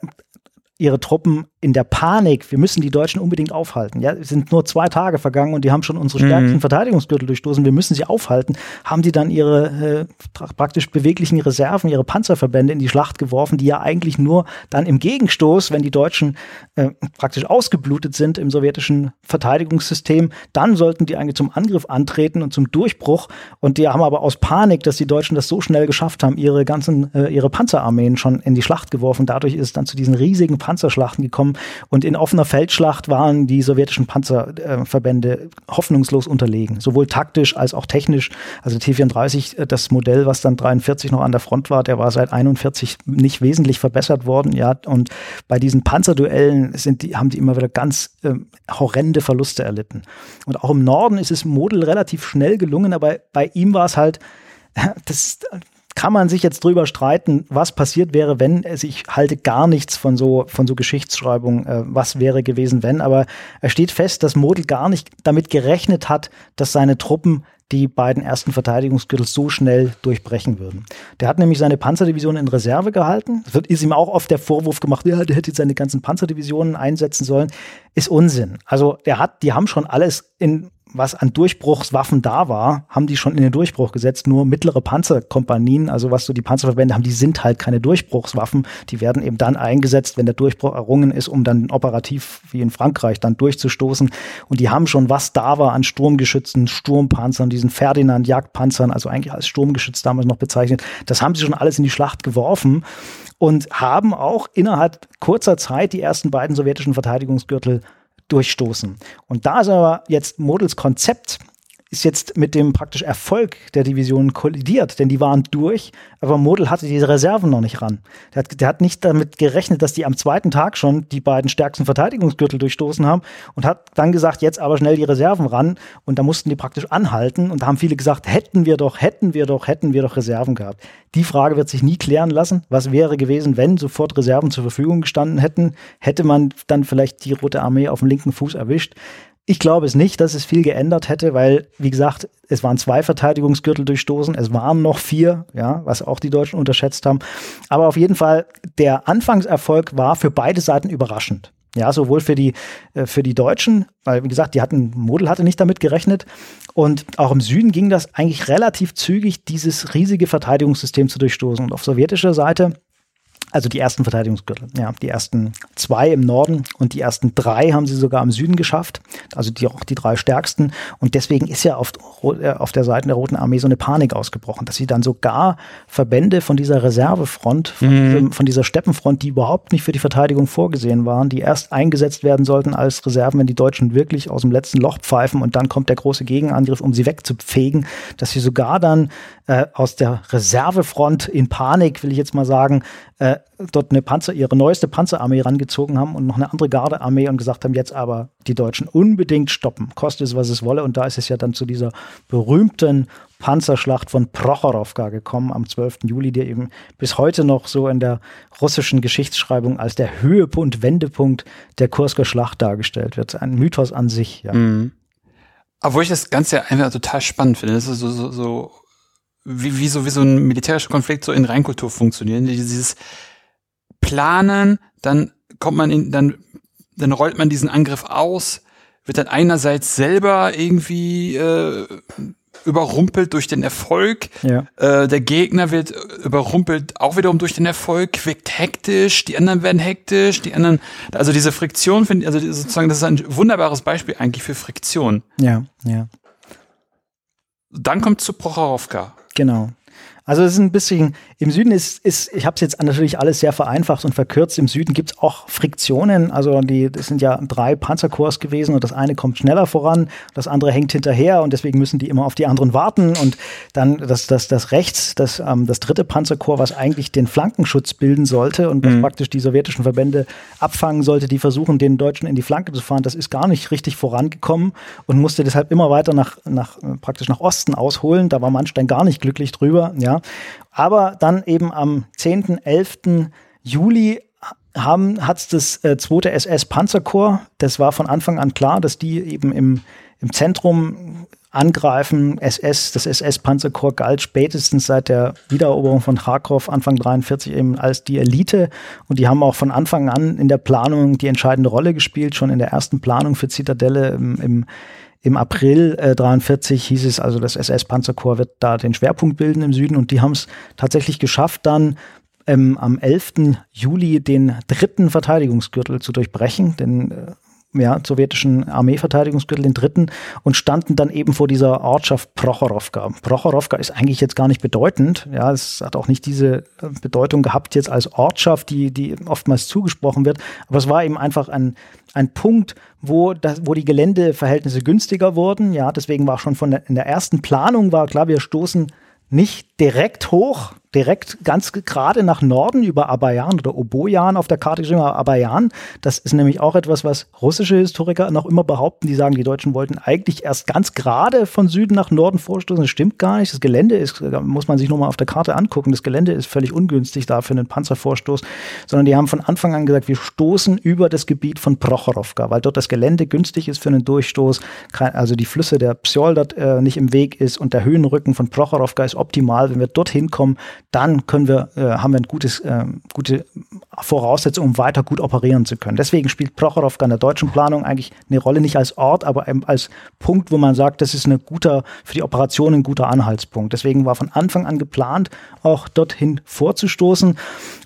ihre Truppen in der Panik, wir müssen die Deutschen unbedingt aufhalten. Ja, es sind nur zwei Tage vergangen und die haben schon unsere stärksten mhm. Verteidigungsgürtel durchstoßen. Wir müssen sie aufhalten. Haben die dann ihre äh, praktisch beweglichen Reserven, ihre Panzerverbände in die Schlacht geworfen, die ja eigentlich nur dann im Gegenstoß, wenn die Deutschen äh, praktisch ausgeblutet sind im sowjetischen Verteidigungssystem, dann sollten die eigentlich zum Angriff antreten und zum Durchbruch. Und die haben aber aus Panik, dass die Deutschen das so schnell geschafft haben, ihre ganzen, äh, ihre Panzerarmeen schon in die Schlacht geworfen. Dadurch ist es dann zu diesen riesigen Panzerschlachten gekommen Und in offener Feldschlacht waren die sowjetischen Panzerverbände äh, hoffnungslos unterlegen, sowohl taktisch als auch technisch. Also T-34, äh, das Modell, was dann 43 noch an der Front war, der war seit 41 nicht wesentlich verbessert worden. Ja, und bei diesen Panzerduellen sind die, haben die immer wieder ganz äh, horrende Verluste erlitten. Und auch im Norden ist es Model relativ schnell gelungen, aber bei ihm war es halt, das kann man sich jetzt drüber streiten, was passiert wäre, wenn es, ich halte gar nichts von so, von so Geschichtsschreibung, äh, was wäre gewesen, wenn, aber er steht fest, dass Model gar nicht damit gerechnet hat, dass seine Truppen die beiden ersten Verteidigungsgürtel so schnell durchbrechen würden. Der hat nämlich seine Panzerdivision in Reserve gehalten. Es wird ist ihm auch oft der Vorwurf gemacht, ja, der hätte seine ganzen Panzerdivisionen einsetzen sollen. Ist Unsinn. Also der hat, die haben schon alles in was an Durchbruchswaffen da war, haben die schon in den Durchbruch gesetzt. Nur mittlere Panzerkompanien, also was so die Panzerverbände haben, die sind halt keine Durchbruchswaffen. Die werden eben dann eingesetzt, wenn der Durchbruch errungen ist, um dann operativ wie in Frankreich dann durchzustoßen. Und die haben schon was da war an Sturmgeschützen, Sturmpanzern, diesen Ferdinand Jagdpanzern, also eigentlich als Sturmgeschütz damals noch bezeichnet. Das haben sie schon alles in die Schlacht geworfen und haben auch innerhalb kurzer Zeit die ersten beiden sowjetischen Verteidigungsgürtel durchstoßen. Und da ist aber jetzt Models Konzept ist jetzt mit dem praktisch Erfolg der Division kollidiert, denn die waren durch, aber Model hatte diese Reserven noch nicht ran. Der hat, der hat nicht damit gerechnet, dass die am zweiten Tag schon die beiden stärksten Verteidigungsgürtel durchstoßen haben und hat dann gesagt, jetzt aber schnell die Reserven ran und da mussten die praktisch anhalten und da haben viele gesagt, hätten wir doch, hätten wir doch, hätten wir doch Reserven gehabt. Die Frage wird sich nie klären lassen. Was wäre gewesen, wenn sofort Reserven zur Verfügung gestanden hätten? Hätte man dann vielleicht die Rote Armee auf dem linken Fuß erwischt? Ich glaube es nicht, dass es viel geändert hätte, weil, wie gesagt, es waren zwei Verteidigungsgürtel durchstoßen, es waren noch vier, ja, was auch die Deutschen unterschätzt haben. Aber auf jeden Fall, der Anfangserfolg war für beide Seiten überraschend. Ja, sowohl für die, äh, für die Deutschen, weil, wie gesagt, die hatten, Model hatte nicht damit gerechnet. Und auch im Süden ging das eigentlich relativ zügig, dieses riesige Verteidigungssystem zu durchstoßen. Und auf sowjetischer Seite also die ersten Verteidigungsgürtel, ja, die ersten zwei im Norden und die ersten drei haben sie sogar im Süden geschafft, also die auch die drei stärksten. Und deswegen ist ja auf, äh, auf der Seite der Roten Armee so eine Panik ausgebrochen, dass sie dann sogar Verbände von dieser Reservefront, von, mhm. diesem, von dieser Steppenfront, die überhaupt nicht für die Verteidigung vorgesehen waren, die erst eingesetzt werden sollten als Reserven, wenn die Deutschen wirklich aus dem letzten Loch pfeifen und dann kommt der große Gegenangriff, um sie wegzupfegen, dass sie sogar dann äh, aus der Reservefront in Panik, will ich jetzt mal sagen, äh, dort eine Panzer, ihre neueste Panzerarmee rangezogen haben und noch eine andere Gardearmee und gesagt haben, jetzt aber die Deutschen unbedingt stoppen, koste es, was es wolle. Und da ist es ja dann zu dieser berühmten Panzerschlacht von Prochorowka gekommen am 12. Juli, der eben bis heute noch so in der russischen Geschichtsschreibung als der Höhepunkt, Wendepunkt der Kursker Schlacht dargestellt wird. Ein Mythos an sich, ja. Mhm. Obwohl ich das Ganze ja einfach total spannend finde. Das ist so, so, so wie, wie, so, wie so ein militärischer Konflikt so in Reinkultur funktionieren. Dieses Planen, dann kommt man in, dann, dann rollt man diesen Angriff aus, wird dann einerseits selber irgendwie äh, überrumpelt durch den Erfolg. Ja. Äh, der Gegner wird überrumpelt auch wiederum durch den Erfolg, wirkt hektisch, die anderen werden hektisch, die anderen, also diese Friktion finde also sozusagen, das ist ein wunderbares Beispiel eigentlich für Friktion. Ja, ja. Dann kommt zu Prochorowka. Genau. Also es ist ein bisschen, im Süden ist, ist ich habe es jetzt natürlich alles sehr vereinfacht und verkürzt, im Süden gibt es auch Friktionen, also die, das sind ja drei Panzerkorps gewesen und das eine kommt schneller voran, das andere hängt hinterher und deswegen müssen die immer auf die anderen warten. Und dann das, das, das rechts, das, ähm, das dritte Panzerkorps, was eigentlich den Flankenschutz bilden sollte und was mhm. praktisch die sowjetischen Verbände abfangen sollte, die versuchen, den Deutschen in die Flanke zu fahren, das ist gar nicht richtig vorangekommen und musste deshalb immer weiter nach, nach praktisch nach Osten ausholen, da war Manstein gar nicht glücklich drüber, ja, aber dann eben am 10., 11. Juli haben, hat's das äh, zweite SS Panzerkorps, das war von Anfang an klar, dass die eben im, im Zentrum angreifen. SS, das SS Panzerkorps galt spätestens seit der Wiedereroberung von Kharkov Anfang 43 eben als die Elite und die haben auch von Anfang an in der Planung die entscheidende Rolle gespielt, schon in der ersten Planung für Zitadelle im, im im April äh, 43 hieß es also, das SS-Panzerkorps wird da den Schwerpunkt bilden im Süden und die haben es tatsächlich geschafft, dann ähm, am 11. Juli den dritten Verteidigungsgürtel zu durchbrechen, denn äh, ja, sowjetischen Armeeverteidigungsgürtel, den dritten, und standen dann eben vor dieser Ortschaft Prochorowka. Prochorowka ist eigentlich jetzt gar nicht bedeutend. Ja, es hat auch nicht diese äh, Bedeutung gehabt jetzt als Ortschaft, die, die oftmals zugesprochen wird. Aber es war eben einfach ein, ein Punkt, wo, das, wo die Geländeverhältnisse günstiger wurden. Ja, deswegen war schon von der, in der ersten Planung war klar, wir stoßen nicht direkt hoch, direkt ganz gerade nach Norden über Abayan oder Oboyan auf der Karte geschrieben, aber Abayan, das ist nämlich auch etwas, was russische Historiker noch immer behaupten. Die sagen, die Deutschen wollten eigentlich erst ganz gerade von Süden nach Norden vorstoßen. Das stimmt gar nicht. Das Gelände ist, da muss man sich nochmal auf der Karte angucken. Das Gelände ist völlig ungünstig da für einen Panzervorstoß, sondern die haben von Anfang an gesagt, wir stoßen über das Gebiet von Prochorowka, weil dort das Gelände günstig ist für einen Durchstoß, also die Flüsse der Psjol dort äh, nicht im Weg ist und der Höhenrücken von Prochorowka ist optimal. Wenn wir dorthin kommen, dann können wir, äh, haben wir ein gutes, äh, gute Voraussetzung, um weiter gut operieren zu können. Deswegen spielt Prochorowka in der deutschen Planung eigentlich eine Rolle nicht als Ort, aber als Punkt, wo man sagt, das ist eine guter, für die Operation ein guter Anhaltspunkt. Deswegen war von Anfang an geplant, auch dorthin vorzustoßen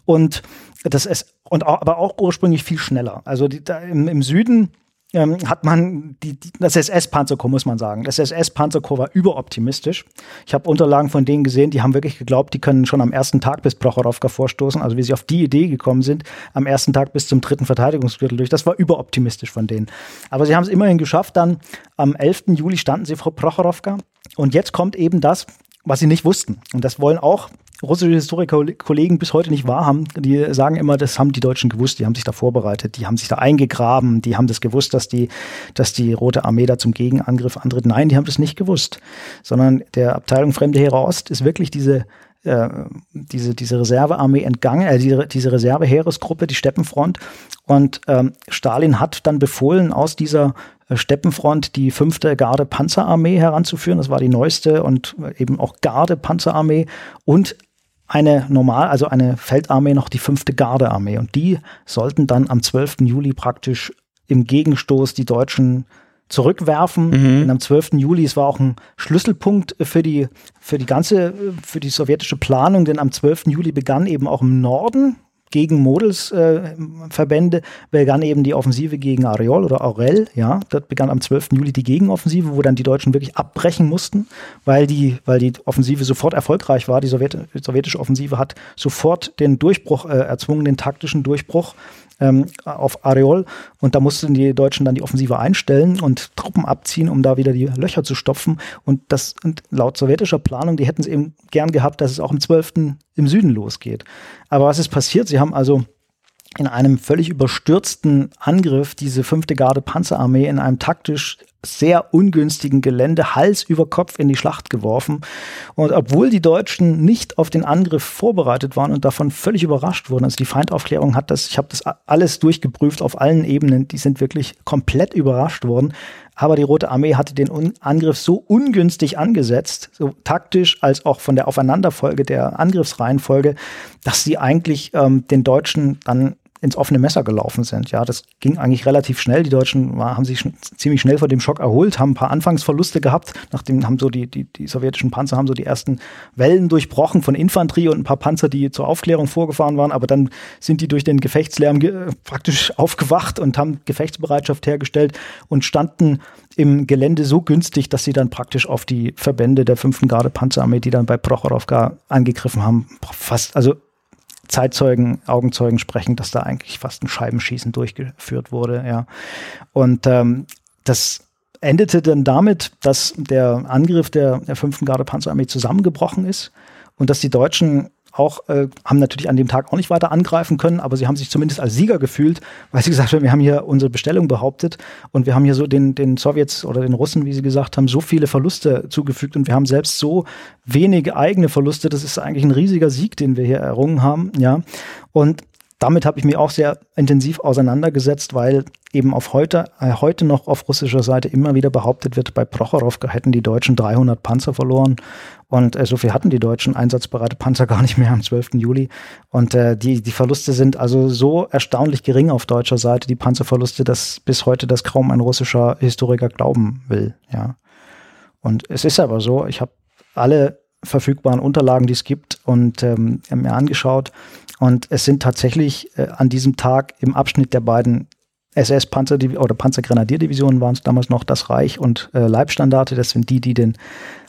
und das ist, und auch, aber auch ursprünglich viel schneller. Also die, im, im Süden ähm, hat man die, die, das SS-Panzerkorps, muss man sagen. Das SS-Panzerkorps war überoptimistisch. Ich habe Unterlagen von denen gesehen, die haben wirklich geglaubt, die können schon am ersten Tag bis Prochorowka vorstoßen. Also wie sie auf die Idee gekommen sind, am ersten Tag bis zum dritten Verteidigungsgürtel durch. Das war überoptimistisch von denen. Aber sie haben es immerhin geschafft. Dann am 11. Juli standen sie vor Prochorowka. Und jetzt kommt eben das, was sie nicht wussten. Und das wollen auch russische Historiker-Kollegen bis heute nicht wahrhaben. Die sagen immer, das haben die Deutschen gewusst, die haben sich da vorbereitet, die haben sich da eingegraben, die haben das gewusst, dass die, dass die Rote Armee da zum Gegenangriff antritt. Nein, die haben das nicht gewusst, sondern der Abteilung Fremde Heere Ost ist wirklich diese äh, diese, diese Reservearmee entgangen, äh, diese, diese Reserveheeresgruppe, die Steppenfront. Und ähm, Stalin hat dann befohlen, aus dieser äh, Steppenfront die fünfte Garde-Panzerarmee heranzuführen. Das war die neueste und eben auch Garde-Panzerarmee und eine normal, also eine Feldarmee noch die fünfte Gardearmee. Und die sollten dann am 12. Juli praktisch im Gegenstoß die Deutschen zurückwerfen. Mhm. Und am 12. Juli, es war auch ein Schlüsselpunkt für die, für die ganze, für die sowjetische Planung, denn am 12. Juli begann eben auch im Norden gegen Models äh, Verbände begann eben die Offensive gegen Ariol oder Aurel, ja, dort begann am 12. Juli die Gegenoffensive, wo dann die Deutschen wirklich abbrechen mussten, weil die, weil die Offensive sofort erfolgreich war. Die, Sowjet, die sowjetische Offensive hat sofort den Durchbruch äh, erzwungen, den taktischen Durchbruch ähm, auf Areol und da mussten die Deutschen dann die Offensive einstellen und Truppen abziehen, um da wieder die Löcher zu stopfen. Und das und laut sowjetischer Planung, die hätten es eben gern gehabt, dass es auch im 12. im Süden losgeht. Aber was ist passiert? Sie haben also in einem völlig überstürzten Angriff diese fünfte Garde Panzerarmee in einem taktisch sehr ungünstigen Gelände Hals über Kopf in die Schlacht geworfen. Und obwohl die Deutschen nicht auf den Angriff vorbereitet waren und davon völlig überrascht wurden, also die Feindaufklärung hat das, ich habe das alles durchgeprüft auf allen Ebenen, die sind wirklich komplett überrascht worden. Aber die Rote Armee hatte den Angriff so ungünstig angesetzt, so taktisch als auch von der Aufeinanderfolge der Angriffsreihenfolge, dass sie eigentlich ähm, den Deutschen dann ins offene Messer gelaufen sind. Ja, das ging eigentlich relativ schnell. Die Deutschen war, haben sich schon ziemlich schnell vor dem Schock erholt, haben ein paar Anfangsverluste gehabt. Nachdem haben so die, die, die sowjetischen Panzer haben so die ersten Wellen durchbrochen von Infanterie und ein paar Panzer, die zur Aufklärung vorgefahren waren. Aber dann sind die durch den Gefechtslärm ge praktisch aufgewacht und haben Gefechtsbereitschaft hergestellt und standen im Gelände so günstig, dass sie dann praktisch auf die Verbände der 5. Garde Panzerarmee, die dann bei Prochorowka angegriffen haben, fast, also Zeitzeugen, Augenzeugen sprechen, dass da eigentlich fast ein Scheibenschießen durchgeführt wurde, ja. Und ähm, das endete dann damit, dass der Angriff der, der 5. Garde Panzerarmee zusammengebrochen ist und dass die Deutschen auch, äh, haben natürlich an dem Tag auch nicht weiter angreifen können, aber sie haben sich zumindest als Sieger gefühlt, weil sie gesagt haben, wir haben hier unsere Bestellung behauptet und wir haben hier so den, den Sowjets oder den Russen, wie sie gesagt haben, so viele Verluste zugefügt und wir haben selbst so wenige eigene Verluste. Das ist eigentlich ein riesiger Sieg, den wir hier errungen haben, ja. Und damit habe ich mich auch sehr intensiv auseinandergesetzt, weil eben auf heute, äh, heute noch auf russischer Seite immer wieder behauptet wird, bei Prochorowka hätten die Deutschen 300 Panzer verloren und äh, so viel hatten die Deutschen einsatzbereite Panzer gar nicht mehr am 12. Juli und äh, die, die Verluste sind also so erstaunlich gering auf deutscher Seite, die Panzerverluste, dass bis heute das kaum ein russischer Historiker glauben will, ja. Und es ist aber so, ich habe alle verfügbaren Unterlagen, die es gibt und ähm, mir angeschaut und es sind tatsächlich äh, an diesem Tag im Abschnitt der beiden SS-Panzer oder Panzergrenadierdivisionen waren es damals noch, das Reich und äh, Leibstandarte, das sind die, die den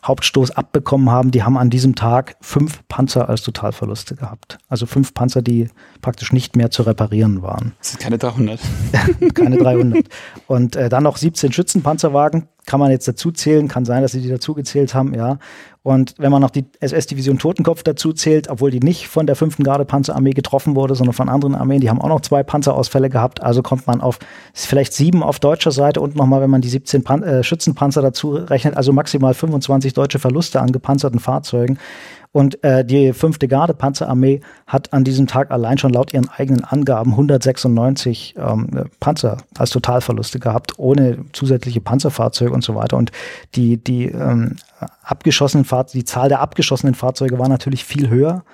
Hauptstoß abbekommen haben, die haben an diesem Tag fünf Panzer als Totalverluste gehabt. Also fünf Panzer, die praktisch nicht mehr zu reparieren waren. Das sind keine 300. keine 300. Und äh, dann noch 17 Schützenpanzerwagen, kann man jetzt dazu zählen, kann sein, dass sie die dazu gezählt haben, ja. Und wenn man noch die SS-Division Totenkopf dazu zählt, obwohl die nicht von der 5. Garde Panzerarmee getroffen wurde, sondern von anderen Armeen, die haben auch noch zwei Panzerausfälle gehabt, also kommt man auf vielleicht sieben auf deutscher Seite und nochmal, wenn man die 17 Pan äh, Schützenpanzer dazu rechnet, also maximal 25 deutsche Verluste an gepanzerten Fahrzeugen. Und äh, die fünfte Garde Panzerarmee hat an diesem Tag allein schon laut ihren eigenen Angaben 196 ähm, Panzer als Totalverluste gehabt, ohne zusätzliche Panzerfahrzeuge und so weiter. Und die, die ähm, abgeschossenen Fahrzeuge, die Zahl der abgeschossenen Fahrzeuge war natürlich viel höher.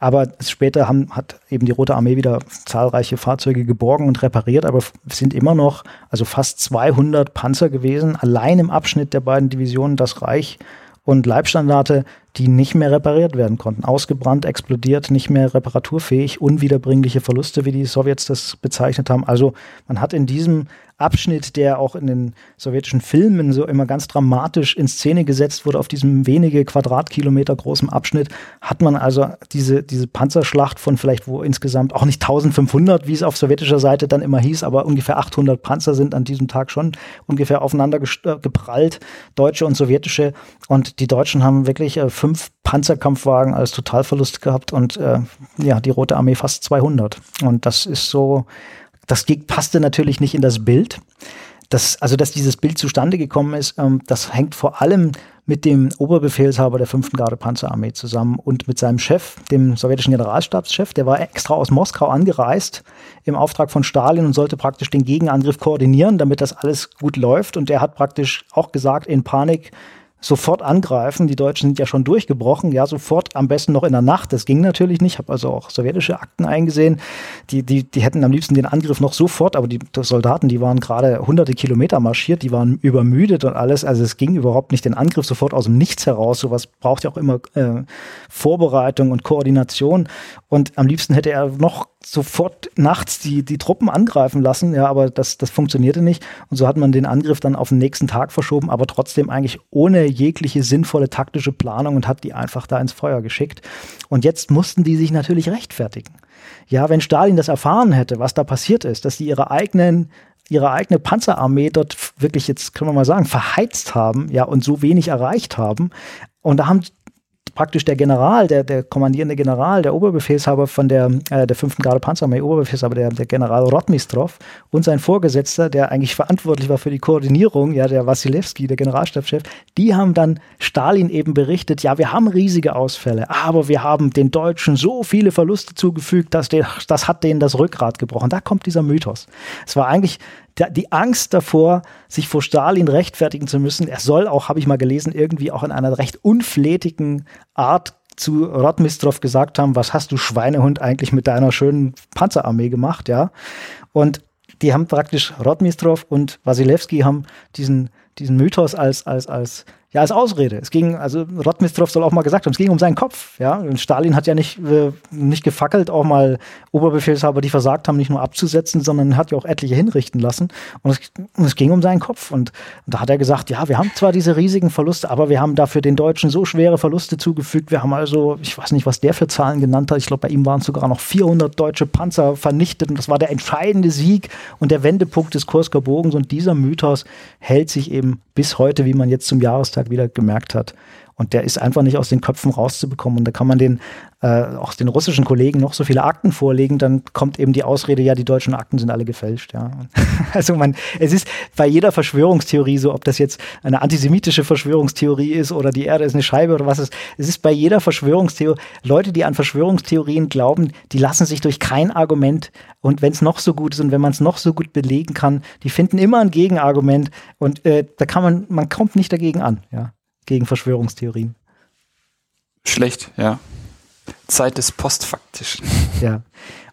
Aber später haben, hat eben die Rote Armee wieder zahlreiche Fahrzeuge geborgen und repariert, aber sind immer noch, also fast 200 Panzer gewesen, allein im Abschnitt der beiden Divisionen das Reich und Leibstandarte, die nicht mehr repariert werden konnten. Ausgebrannt, explodiert, nicht mehr reparaturfähig, unwiederbringliche Verluste, wie die Sowjets das bezeichnet haben. Also man hat in diesem Abschnitt, der auch in den sowjetischen Filmen so immer ganz dramatisch in Szene gesetzt wurde, auf diesem wenige Quadratkilometer großen Abschnitt, hat man also diese, diese Panzerschlacht von vielleicht wo insgesamt auch nicht 1500, wie es auf sowjetischer Seite dann immer hieß, aber ungefähr 800 Panzer sind an diesem Tag schon ungefähr aufeinander äh, geprallt, deutsche und sowjetische. Und die Deutschen haben wirklich äh, fünf Panzerkampfwagen als Totalverlust gehabt und äh, ja, die Rote Armee fast 200. Und das ist so, das passte natürlich nicht in das Bild. Das, also, dass dieses Bild zustande gekommen ist, ähm, das hängt vor allem mit dem Oberbefehlshaber der 5. Garde Panzerarmee zusammen und mit seinem Chef, dem sowjetischen Generalstabschef. Der war extra aus Moskau angereist im Auftrag von Stalin und sollte praktisch den Gegenangriff koordinieren, damit das alles gut läuft. Und der hat praktisch auch gesagt, in Panik, sofort angreifen. Die Deutschen sind ja schon durchgebrochen, ja, sofort am besten noch in der Nacht. Das ging natürlich nicht. Ich habe also auch sowjetische Akten eingesehen. Die, die, die hätten am liebsten den Angriff noch sofort, aber die Soldaten, die waren gerade hunderte Kilometer marschiert, die waren übermüdet und alles. Also es ging überhaupt nicht den Angriff sofort aus dem Nichts heraus. Sowas braucht ja auch immer äh, Vorbereitung und Koordination. Und am liebsten hätte er noch sofort nachts die, die Truppen angreifen lassen, ja, aber das, das funktionierte nicht. Und so hat man den Angriff dann auf den nächsten Tag verschoben, aber trotzdem eigentlich ohne jegliche sinnvolle taktische Planung und hat die einfach da ins Feuer geschickt. Und jetzt mussten die sich natürlich rechtfertigen. Ja, wenn Stalin das erfahren hätte, was da passiert ist, dass die ihre eigenen ihre eigene Panzerarmee dort wirklich jetzt, können wir mal sagen, verheizt haben, ja, und so wenig erreicht haben. Und da haben praktisch der General, der, der kommandierende General, der Oberbefehlshaber von der, äh, der 5. Garde Panzerarmee, Oberbefehlshaber, der, der General Rotmistrov und sein Vorgesetzter, der eigentlich verantwortlich war für die Koordinierung, ja, der Wasilewski, der Generalstabschef, die haben dann Stalin eben berichtet, ja, wir haben riesige Ausfälle, aber wir haben den Deutschen so viele Verluste zugefügt, dass der, das hat denen das Rückgrat gebrochen. Da kommt dieser Mythos. Es war eigentlich die Angst davor, sich vor Stalin rechtfertigen zu müssen. Er soll auch, habe ich mal gelesen, irgendwie auch in einer recht unflätigen Art zu Rotmistrov gesagt haben, was hast du Schweinehund eigentlich mit deiner schönen Panzerarmee gemacht, ja? Und die haben praktisch Rotmistrov und Wasilewski haben diesen diesen Mythos als als als ja, als Ausrede. Es ging, also Rotmistrov soll auch mal gesagt haben, es ging um seinen Kopf. Ja, und Stalin hat ja nicht, äh, nicht gefackelt, auch mal Oberbefehlshaber, die versagt haben, nicht nur abzusetzen, sondern hat ja auch etliche hinrichten lassen. Und es, und es ging um seinen Kopf. Und, und, da hat er gesagt, ja, wir haben zwar diese riesigen Verluste, aber wir haben dafür den Deutschen so schwere Verluste zugefügt. Wir haben also, ich weiß nicht, was der für Zahlen genannt hat. Ich glaube, bei ihm waren es sogar noch 400 deutsche Panzer vernichtet. Und das war der entscheidende Sieg und der Wendepunkt des Kursker Bogens. Und dieser Mythos hält sich eben bis heute, wie man jetzt zum Jahrestag wieder gemerkt hat. Und der ist einfach nicht aus den Köpfen rauszubekommen. Und da kann man den äh, auch den russischen Kollegen noch so viele Akten vorlegen, dann kommt eben die Ausrede, ja, die deutschen Akten sind alle gefälscht. Ja. Also man, es ist bei jeder Verschwörungstheorie so, ob das jetzt eine antisemitische Verschwörungstheorie ist oder die Erde ist eine Scheibe oder was ist. Es ist bei jeder Verschwörungstheorie, Leute, die an Verschwörungstheorien glauben, die lassen sich durch kein Argument und wenn es noch so gut ist und wenn man es noch so gut belegen kann, die finden immer ein Gegenargument und äh, da kann man, man kommt nicht dagegen an, ja gegen Verschwörungstheorien. Schlecht, ja. Zeit des Postfaktischen. Ja.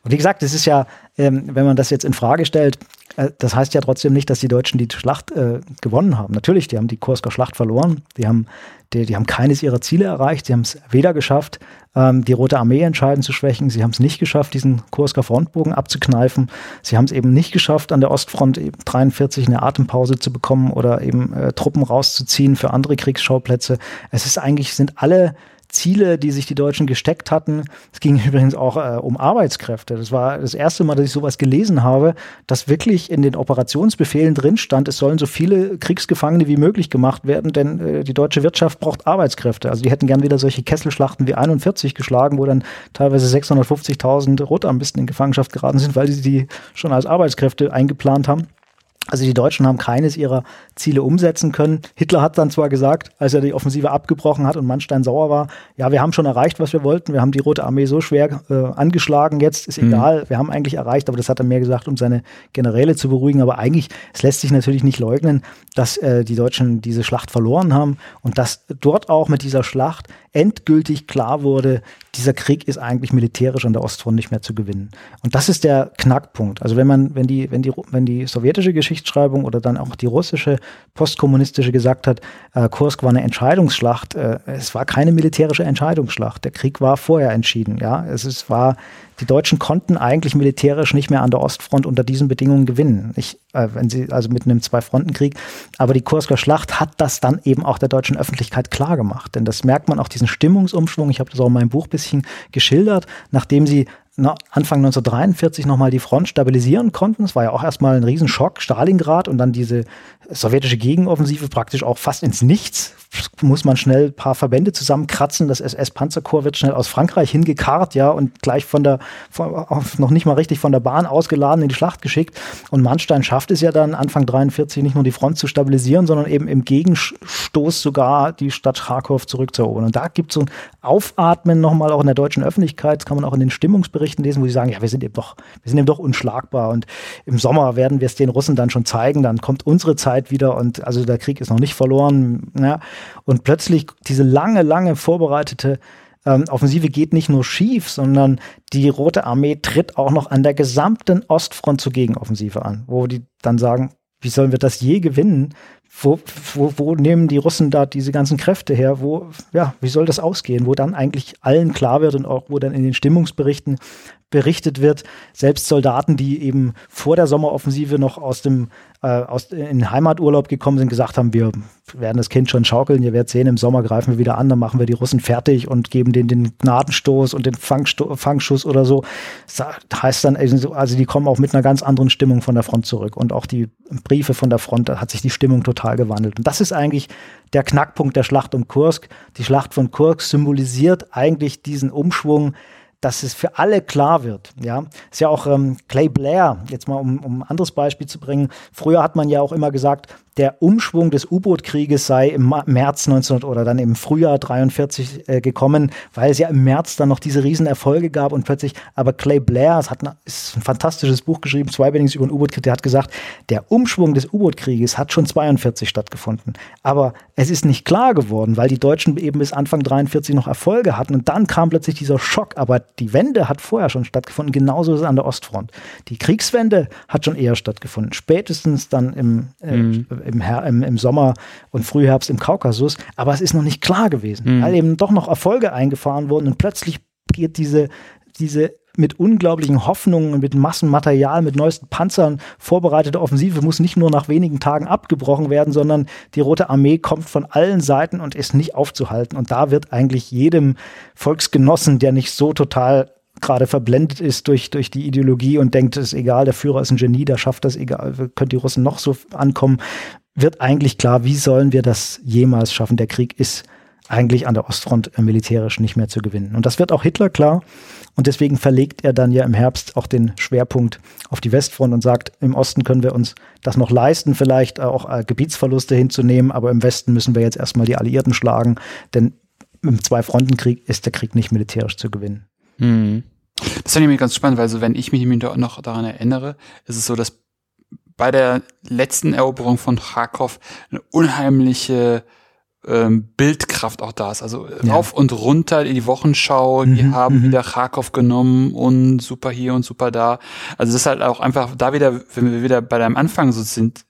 Und wie gesagt, es ist ja, ähm, wenn man das jetzt in Frage stellt, das heißt ja trotzdem nicht, dass die Deutschen die Schlacht äh, gewonnen haben. Natürlich, die haben die Kursker Schlacht verloren. Die haben, die, die haben keines ihrer Ziele erreicht. Sie haben es weder geschafft, ähm, die Rote Armee entscheidend zu schwächen. Sie haben es nicht geschafft, diesen Kursker Frontbogen abzukneifen. Sie haben es eben nicht geschafft, an der Ostfront eben 43 eine Atempause zu bekommen oder eben äh, Truppen rauszuziehen für andere Kriegsschauplätze. Es ist eigentlich, sind alle Ziele, die sich die Deutschen gesteckt hatten. Es ging übrigens auch äh, um Arbeitskräfte. Das war das erste Mal, dass ich sowas gelesen habe, dass wirklich in den Operationsbefehlen drin stand, es sollen so viele Kriegsgefangene wie möglich gemacht werden, denn äh, die deutsche Wirtschaft braucht Arbeitskräfte. Also die hätten gern wieder solche Kesselschlachten wie 41 geschlagen, wo dann teilweise 650.000 Rotarmisten in Gefangenschaft geraten sind, weil sie die schon als Arbeitskräfte eingeplant haben. Also die Deutschen haben keines ihrer Ziele umsetzen können. Hitler hat dann zwar gesagt, als er die Offensive abgebrochen hat und Manstein sauer war, ja, wir haben schon erreicht, was wir wollten. Wir haben die Rote Armee so schwer äh, angeschlagen, jetzt ist mhm. egal, mhm. wir haben eigentlich erreicht, aber das hat er mehr gesagt, um seine Generäle zu beruhigen. Aber eigentlich, es lässt sich natürlich nicht leugnen, dass äh, die Deutschen diese Schlacht verloren haben und dass dort auch mit dieser Schlacht endgültig klar wurde, dieser Krieg ist eigentlich militärisch an der Ostfront nicht mehr zu gewinnen. Und das ist der Knackpunkt. Also wenn man, wenn die, wenn die, wenn die sowjetische Geschichtsschreibung oder dann auch die russische postkommunistische gesagt hat, äh, Kursk war eine Entscheidungsschlacht, äh, es war keine militärische Entscheidungsschlacht. Der Krieg war vorher entschieden. Ja, es ist, war die Deutschen konnten eigentlich militärisch nicht mehr an der Ostfront unter diesen Bedingungen gewinnen. Ich, äh, wenn sie, also mit einem Zwei-Fronten-Krieg. Aber die Kursker Schlacht hat das dann eben auch der deutschen Öffentlichkeit klar gemacht. Denn das merkt man auch diesen Stimmungsumschwung. Ich habe das auch in meinem Buch bisschen geschildert, nachdem sie Anfang 1943 nochmal die Front stabilisieren konnten. Es war ja auch erstmal ein Riesenschock, Stalingrad und dann diese sowjetische Gegenoffensive praktisch auch fast ins Nichts. Muss man schnell ein paar Verbände zusammenkratzen. Das SS-Panzerkorps wird schnell aus Frankreich hingekarrt, ja, und gleich von der, von, noch nicht mal richtig von der Bahn ausgeladen in die Schlacht geschickt. Und Manstein schafft es ja dann Anfang 43 nicht nur die Front zu stabilisieren, sondern eben im Gegenstoß sogar die Stadt Kharkov zurückzuerobern. Und da gibt es so ein Aufatmen nochmal auch in der deutschen Öffentlichkeit. Das kann man auch in den Stimmungsberichten lesen, wo sie sagen, ja, wir sind eben doch, wir sind eben doch unschlagbar. Und im Sommer werden wir es den Russen dann schon zeigen. Dann kommt unsere Zeit Zeit wieder und also der Krieg ist noch nicht verloren. Ja. Und plötzlich diese lange, lange vorbereitete ähm, Offensive geht nicht nur schief, sondern die Rote Armee tritt auch noch an der gesamten Ostfront zur Gegenoffensive an, wo die dann sagen, wie sollen wir das je gewinnen? Wo, wo, wo nehmen die Russen da diese ganzen Kräfte her? Wo, ja, wie soll das ausgehen? Wo dann eigentlich allen klar wird und auch wo dann in den Stimmungsberichten berichtet wird, selbst Soldaten, die eben vor der Sommeroffensive noch aus dem äh, aus in Heimaturlaub gekommen sind, gesagt haben, wir werden das Kind schon schaukeln, ihr werdet sehen, im Sommer greifen wir wieder an, dann machen wir die Russen fertig und geben denen den Gnadenstoß und den Fangsto Fangschuss oder so. Das heißt dann, also die kommen auch mit einer ganz anderen Stimmung von der Front zurück und auch die Briefe von der Front, da hat sich die Stimmung total gewandelt. Und das ist eigentlich der Knackpunkt der Schlacht um Kursk. Die Schlacht von Kursk symbolisiert eigentlich diesen Umschwung, dass es für alle klar wird. Ja, ist ja auch ähm, Clay Blair, jetzt mal um, um ein anderes Beispiel zu bringen. Früher hat man ja auch immer gesagt, der Umschwung des U-Boot-Krieges sei im März 19 oder dann im Frühjahr 43 äh, gekommen, weil es ja im März dann noch diese Riesenerfolge gab und plötzlich, aber Clay Blair, es hat ein, ist ein fantastisches Buch geschrieben, zweibändiges über den U-Boot-Krieg, der hat gesagt, der Umschwung des U-Boot-Krieges hat schon 42 stattgefunden. Aber es ist nicht klar geworden, weil die Deutschen eben bis Anfang 43 noch Erfolge hatten und dann kam plötzlich dieser Schock. Aber die Wende hat vorher schon stattgefunden, genauso ist es an der Ostfront. Die Kriegswende hat schon eher stattgefunden, spätestens dann im, äh, mhm im, Her im, im Sommer und Frühherbst im Kaukasus, aber es ist noch nicht klar gewesen, mhm. weil eben doch noch Erfolge eingefahren wurden und plötzlich geht diese, diese mit unglaublichen Hoffnungen, mit Massenmaterial, mit neuesten Panzern vorbereitete Offensive muss nicht nur nach wenigen Tagen abgebrochen werden, sondern die Rote Armee kommt von allen Seiten und ist nicht aufzuhalten. Und da wird eigentlich jedem Volksgenossen, der nicht so total gerade verblendet ist durch, durch die Ideologie und denkt, es ist egal, der Führer ist ein Genie, der schafft das, egal, können die Russen noch so ankommen, wird eigentlich klar, wie sollen wir das jemals schaffen? Der Krieg ist eigentlich an der Ostfront militärisch nicht mehr zu gewinnen. Und das wird auch Hitler klar. Und deswegen verlegt er dann ja im Herbst auch den Schwerpunkt auf die Westfront und sagt, im Osten können wir uns das noch leisten, vielleicht auch äh, Gebietsverluste hinzunehmen, aber im Westen müssen wir jetzt erstmal die Alliierten schlagen, denn im Zwei-Fronten-Krieg ist der Krieg nicht militärisch zu gewinnen. Mhm. Das finde ich mir ganz spannend, weil so, wenn ich mich noch daran erinnere, ist es so, dass bei der letzten Eroberung von Kharkov eine unheimliche ähm, Bildkraft auch da ist. Also ja. rauf und runter die Wochenschau, die mhm, haben mhm. wieder Kharkov genommen und super hier und super da. Also das ist halt auch einfach da wieder, wenn wir wieder bei deinem Anfang so sind,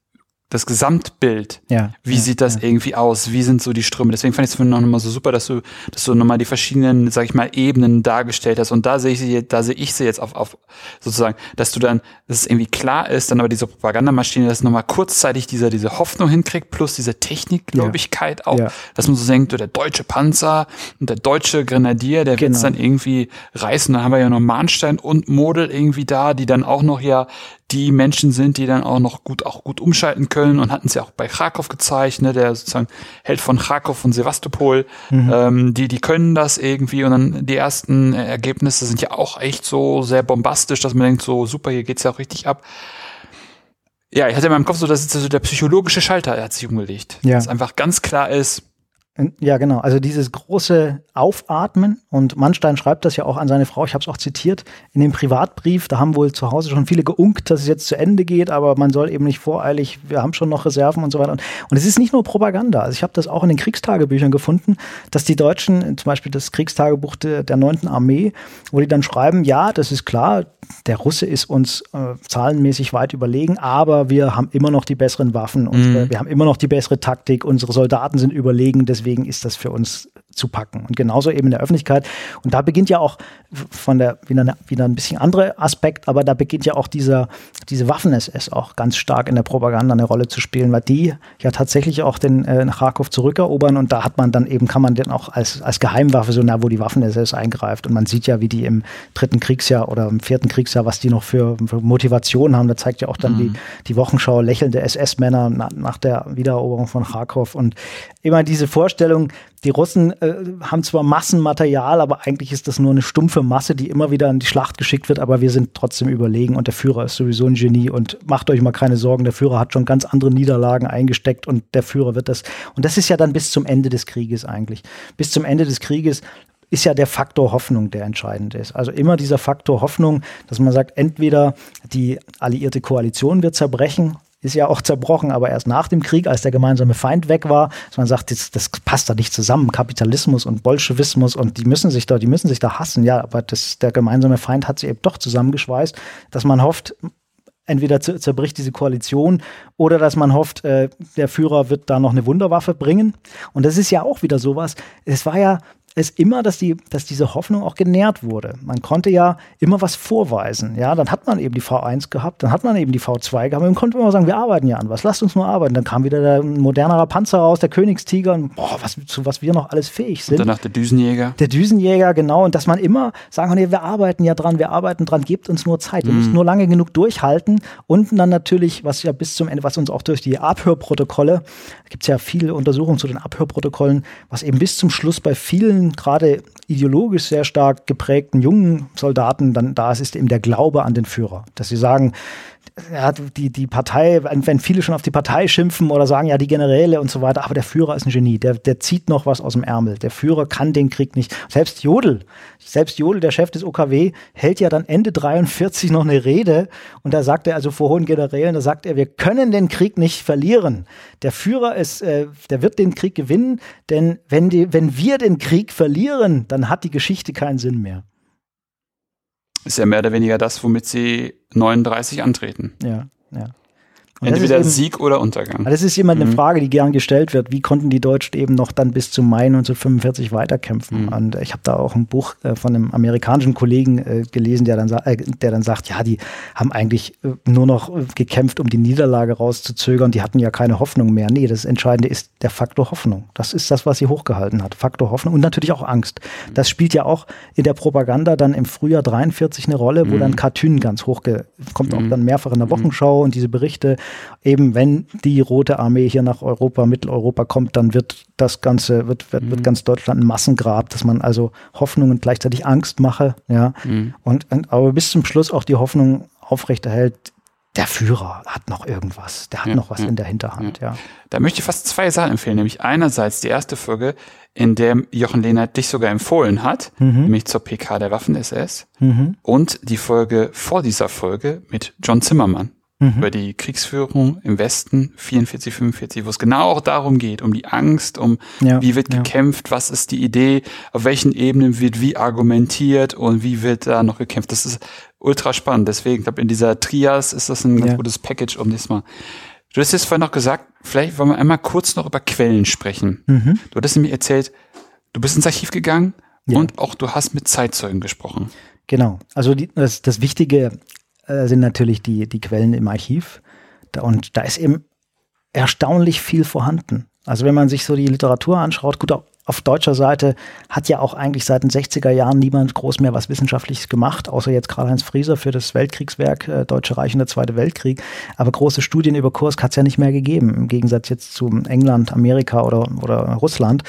das Gesamtbild. Ja. Wie ja, sieht das ja. irgendwie aus? Wie sind so die Ströme? Deswegen fand ich es noch mal so super, dass du, dass du nochmal die verschiedenen, sag ich mal, Ebenen dargestellt hast. Und da sehe ich sie, da sehe ich sie jetzt auf, auf sozusagen, dass du dann, dass es irgendwie klar ist, dann aber diese Propagandamaschine, dass nochmal kurzzeitig dieser, diese Hoffnung hinkriegt, plus diese Technikgläubigkeit auch, dass man so denkt, der deutsche Panzer und der deutsche Grenadier, der genau. wird dann irgendwie reißen. Dann haben wir ja noch Mahnstein und Model irgendwie da, die dann auch noch ja die Menschen sind, die dann auch noch gut, auch gut umschalten können und hatten es ja auch bei Kharkov gezeigt, ne, der sozusagen Held von Kharkov und Sevastopol, mhm. ähm, die, die können das irgendwie und dann die ersten Ergebnisse sind ja auch echt so sehr bombastisch, dass man denkt, so super, hier geht's ja auch richtig ab. Ja, ich hatte in meinem Kopf so, dass so der psychologische Schalter hat sich umgelegt. Ja. Dass einfach ganz klar ist, ja, genau. Also dieses große Aufatmen und Mannstein schreibt das ja auch an seine Frau, ich habe es auch zitiert, in dem Privatbrief, da haben wohl zu Hause schon viele geunkt, dass es jetzt zu Ende geht, aber man soll eben nicht voreilig, wir haben schon noch Reserven und so weiter. Und, und es ist nicht nur Propaganda, also ich habe das auch in den Kriegstagebüchern gefunden, dass die Deutschen, zum Beispiel das Kriegstagebuch der, der 9. Armee, wo die dann schreiben, ja, das ist klar, der Russe ist uns äh, zahlenmäßig weit überlegen, aber wir haben immer noch die besseren Waffen, unsere, mhm. wir haben immer noch die bessere Taktik, unsere Soldaten sind überlegen, deswegen ist das für uns zu packen. Und genauso eben in der Öffentlichkeit. Und da beginnt ja auch von der, wieder, wieder ein bisschen andere Aspekt, aber da beginnt ja auch dieser, diese Waffen-SS auch ganz stark in der Propaganda eine Rolle zu spielen, weil die ja tatsächlich auch den äh, Kharkov zurückerobern und da hat man dann eben, kann man den auch als, als Geheimwaffe so nah, wo die Waffen-SS eingreift. Und man sieht ja, wie die im dritten Kriegsjahr oder im vierten Kriegsjahr, was die noch für, für Motivation haben. Da zeigt ja auch dann mhm. die, die Wochenschau lächelnde SS-Männer nach, nach der Wiedereroberung von Kharkov und immer diese Vorstellung, die Russen äh, haben zwar Massenmaterial, aber eigentlich ist das nur eine stumpfe Masse, die immer wieder in die Schlacht geschickt wird, aber wir sind trotzdem überlegen und der Führer ist sowieso ein Genie und macht euch mal keine Sorgen, der Führer hat schon ganz andere Niederlagen eingesteckt und der Führer wird das. Und das ist ja dann bis zum Ende des Krieges eigentlich. Bis zum Ende des Krieges ist ja der Faktor Hoffnung, der entscheidend ist. Also immer dieser Faktor Hoffnung, dass man sagt, entweder die alliierte Koalition wird zerbrechen ist ja auch zerbrochen, aber erst nach dem Krieg, als der gemeinsame Feind weg war, dass man sagt, das, das passt da nicht zusammen, Kapitalismus und Bolschewismus und die müssen sich da, die müssen sich da hassen, ja, aber das, der gemeinsame Feind hat sie eben doch zusammengeschweißt, dass man hofft, entweder zerbricht diese Koalition oder dass man hofft, äh, der Führer wird da noch eine Wunderwaffe bringen. Und das ist ja auch wieder sowas. Es war ja ist immer, dass, die, dass diese Hoffnung auch genährt wurde. Man konnte ja immer was vorweisen. Ja, dann hat man eben die V1 gehabt, dann hat man eben die V2 gehabt. Man konnte immer sagen, wir arbeiten ja an was, lasst uns nur arbeiten. Dann kam wieder der modernerer Panzer raus, der Königstiger und boah, was, zu was wir noch alles fähig sind. Und danach der Düsenjäger. Der Düsenjäger, genau. Und dass man immer sagen kann, wir arbeiten ja dran, wir arbeiten dran, gebt uns nur Zeit. Wir mhm. müssen nur lange genug durchhalten. Und dann natürlich, was ja bis zum Ende, was uns auch durch die Abhörprotokolle, gibt es ja viele Untersuchungen zu den Abhörprotokollen, was eben bis zum Schluss bei vielen gerade ideologisch sehr stark geprägten jungen Soldaten dann da ist, ist eben der Glaube an den Führer. Dass sie sagen, ja, die, die Partei, wenn viele schon auf die Partei schimpfen oder sagen, ja, die Generäle und so weiter, aber der Führer ist ein Genie, der, der zieht noch was aus dem Ärmel. Der Führer kann den Krieg nicht. Selbst Jodl, selbst Jodl, der Chef des OKW, hält ja dann Ende 43 noch eine Rede und da sagt er also vor hohen Generälen, da sagt er, wir können den Krieg nicht verlieren. Der Führer ist, äh, der wird den Krieg gewinnen, denn wenn, die, wenn wir den Krieg verlieren, dann hat die Geschichte keinen Sinn mehr. Ist ja mehr oder weniger das, womit sie 39 antreten. Ja, ja. Und Entweder eben, Sieg oder Untergang. Das ist immer eine mhm. Frage, die gern gestellt wird. Wie konnten die Deutschen eben noch dann bis zum Mai 1945 weiterkämpfen? Mhm. Und ich habe da auch ein Buch äh, von einem amerikanischen Kollegen äh, gelesen, der dann, äh, der dann sagt, ja, die haben eigentlich äh, nur noch äh, gekämpft, um die Niederlage rauszuzögern. Die hatten ja keine Hoffnung mehr. Nee, das Entscheidende ist der Faktor Hoffnung. Das ist das, was sie hochgehalten hat. Faktor Hoffnung und natürlich auch Angst. Das spielt ja auch in der Propaganda dann im Frühjahr 43 eine Rolle, wo mhm. dann Cartoon ganz hoch kommt auch mhm. dann mehrfach in der mhm. Wochenschau und diese Berichte eben wenn die Rote Armee hier nach Europa, Mitteleuropa kommt, dann wird das Ganze, wird, wird, mhm. wird ganz Deutschland ein Massengrab, dass man also Hoffnung und gleichzeitig Angst mache, ja. Mhm. Und, und aber bis zum Schluss auch die Hoffnung aufrechterhält, der Führer hat noch irgendwas, der hat ja, noch was ja, in der Hinterhand, ja. ja. Da möchte ich fast zwei Sachen empfehlen, nämlich einerseits die erste Folge, in der Jochen Lehnert dich sogar empfohlen hat, mhm. nämlich zur PK der Waffen-SS mhm. und die Folge vor dieser Folge mit John Zimmermann. Mhm. über die Kriegsführung im Westen 44, 45, wo es genau auch darum geht, um die Angst, um ja, wie wird gekämpft, was ist die Idee, auf welchen Ebenen wird wie argumentiert und wie wird da noch gekämpft. Das ist ultra spannend. Deswegen, ich glaube, in dieser Trias ist das ein ganz gutes Package, um das mal Du hast jetzt vorhin noch gesagt, vielleicht wollen wir einmal kurz noch über Quellen sprechen. Mhm. Du hattest mir erzählt, du bist ins Archiv gegangen ja. und auch du hast mit Zeitzeugen gesprochen. Genau. Also die, das, das Wichtige äh, sind natürlich die, die Quellen im Archiv. Und da ist eben erstaunlich viel vorhanden. Also wenn man sich so die Literatur anschaut, gut, auf deutscher Seite hat ja auch eigentlich seit den 60er Jahren niemand groß mehr was Wissenschaftliches gemacht, außer jetzt Karl-Heinz Frieser für das Weltkriegswerk äh, Deutsche Reich und der Zweite Weltkrieg. Aber große Studien über Kursk hat es ja nicht mehr gegeben, im Gegensatz jetzt zu England, Amerika oder, oder Russland.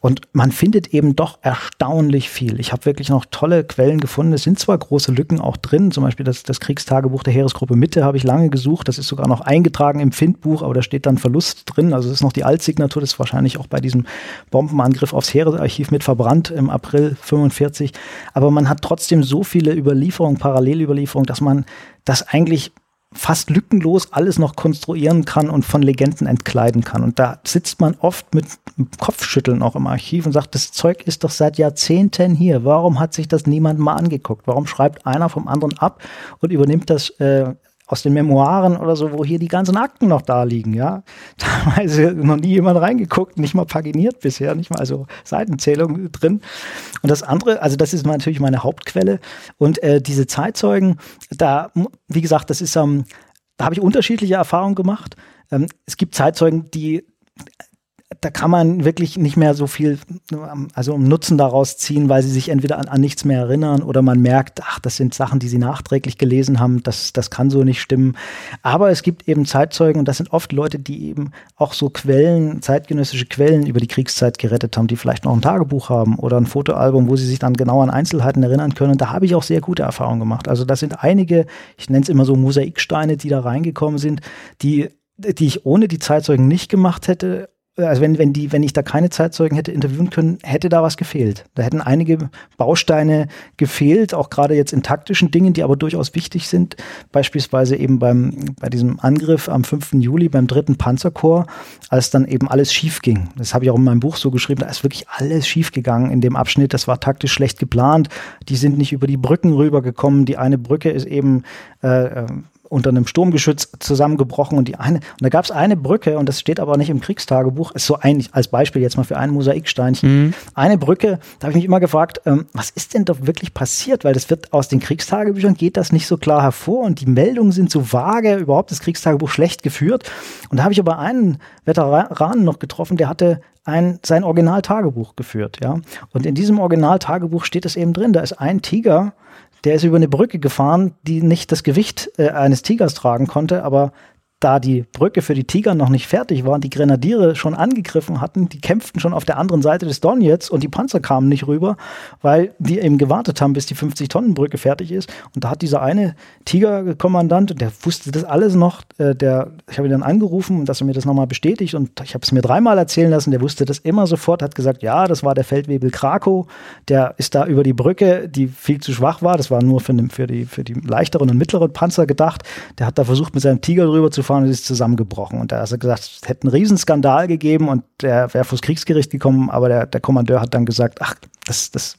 Und man findet eben doch erstaunlich viel. Ich habe wirklich noch tolle Quellen gefunden. Es sind zwar große Lücken auch drin, zum Beispiel das, das Kriegstagebuch der Heeresgruppe Mitte habe ich lange gesucht. Das ist sogar noch eingetragen im Findbuch, aber da steht dann Verlust drin. Also es ist noch die Altsignatur, das ist wahrscheinlich auch bei diesem Bombenangriff aufs Heeresarchiv mit verbrannt im April 45. Aber man hat trotzdem so viele Überlieferungen, Parallelüberlieferungen, dass man das eigentlich fast lückenlos alles noch konstruieren kann und von Legenden entkleiden kann. Und da sitzt man oft mit Kopfschütteln auch im Archiv und sagt, das Zeug ist doch seit Jahrzehnten hier. Warum hat sich das niemand mal angeguckt? Warum schreibt einer vom anderen ab und übernimmt das äh, aus den Memoiren oder so, wo hier die ganzen Akten noch da liegen, ja. Teilweise noch nie jemand reingeguckt, nicht mal paginiert bisher, nicht mal also Seitenzählung drin. Und das andere, also das ist natürlich meine Hauptquelle. Und äh, diese Zeitzeugen, da, wie gesagt, das ist, ähm, da habe ich unterschiedliche Erfahrungen gemacht. Ähm, es gibt Zeitzeugen, die da kann man wirklich nicht mehr so viel, also Nutzen daraus ziehen, weil sie sich entweder an, an, nichts mehr erinnern oder man merkt, ach, das sind Sachen, die sie nachträglich gelesen haben, das, das kann so nicht stimmen. Aber es gibt eben Zeitzeugen und das sind oft Leute, die eben auch so Quellen, zeitgenössische Quellen über die Kriegszeit gerettet haben, die vielleicht noch ein Tagebuch haben oder ein Fotoalbum, wo sie sich dann genau an Einzelheiten erinnern können. Und da habe ich auch sehr gute Erfahrungen gemacht. Also das sind einige, ich nenne es immer so Mosaiksteine, die da reingekommen sind, die die ich ohne die Zeitzeugen nicht gemacht hätte also wenn, wenn, die, wenn ich da keine Zeitzeugen hätte interviewen können, hätte da was gefehlt. Da hätten einige Bausteine gefehlt, auch gerade jetzt in taktischen Dingen, die aber durchaus wichtig sind. Beispielsweise eben beim, bei diesem Angriff am 5. Juli beim dritten Panzerkorps, als dann eben alles schief ging. Das habe ich auch in meinem Buch so geschrieben, da ist wirklich alles schief gegangen in dem Abschnitt. Das war taktisch schlecht geplant. Die sind nicht über die Brücken rübergekommen. Die eine Brücke ist eben äh, unter einem Sturmgeschütz zusammengebrochen und die eine, und da gab es eine Brücke, und das steht aber nicht im Kriegstagebuch, ist so ein, als Beispiel jetzt mal für ein Mosaiksteinchen. Mhm. Eine Brücke, da habe ich mich immer gefragt, ähm, was ist denn doch wirklich passiert? Weil das wird aus den Kriegstagebüchern geht das nicht so klar hervor und die Meldungen sind so vage, überhaupt das Kriegstagebuch schlecht geführt. Und da habe ich aber einen Veteranen noch getroffen, der hatte ein, sein Originaltagebuch geführt, ja. Und in diesem Originaltagebuch steht es eben drin, da ist ein Tiger, der ist über eine Brücke gefahren, die nicht das Gewicht äh, eines Tigers tragen konnte, aber da die Brücke für die Tiger noch nicht fertig war und die Grenadiere schon angegriffen hatten, die kämpften schon auf der anderen Seite des Donetsk und die Panzer kamen nicht rüber, weil die eben gewartet haben, bis die 50-Tonnen-Brücke fertig ist. Und da hat dieser eine Tiger-Kommandant, der wusste das alles noch, äh, der, ich habe ihn dann angerufen, dass er mir das nochmal bestätigt und ich habe es mir dreimal erzählen lassen, der wusste das immer sofort, hat gesagt, ja, das war der Feldwebel Krakow, der ist da über die Brücke, die viel zu schwach war, das war nur für, für, die, für die leichteren und mittleren Panzer gedacht, der hat da versucht, mit seinem Tiger drüber zu gefahren und ist zusammengebrochen. Und da hat er gesagt, es hätte einen Riesenskandal gegeben und der wäre vors Kriegsgericht gekommen, aber der, der Kommandeur hat dann gesagt, ach, das, das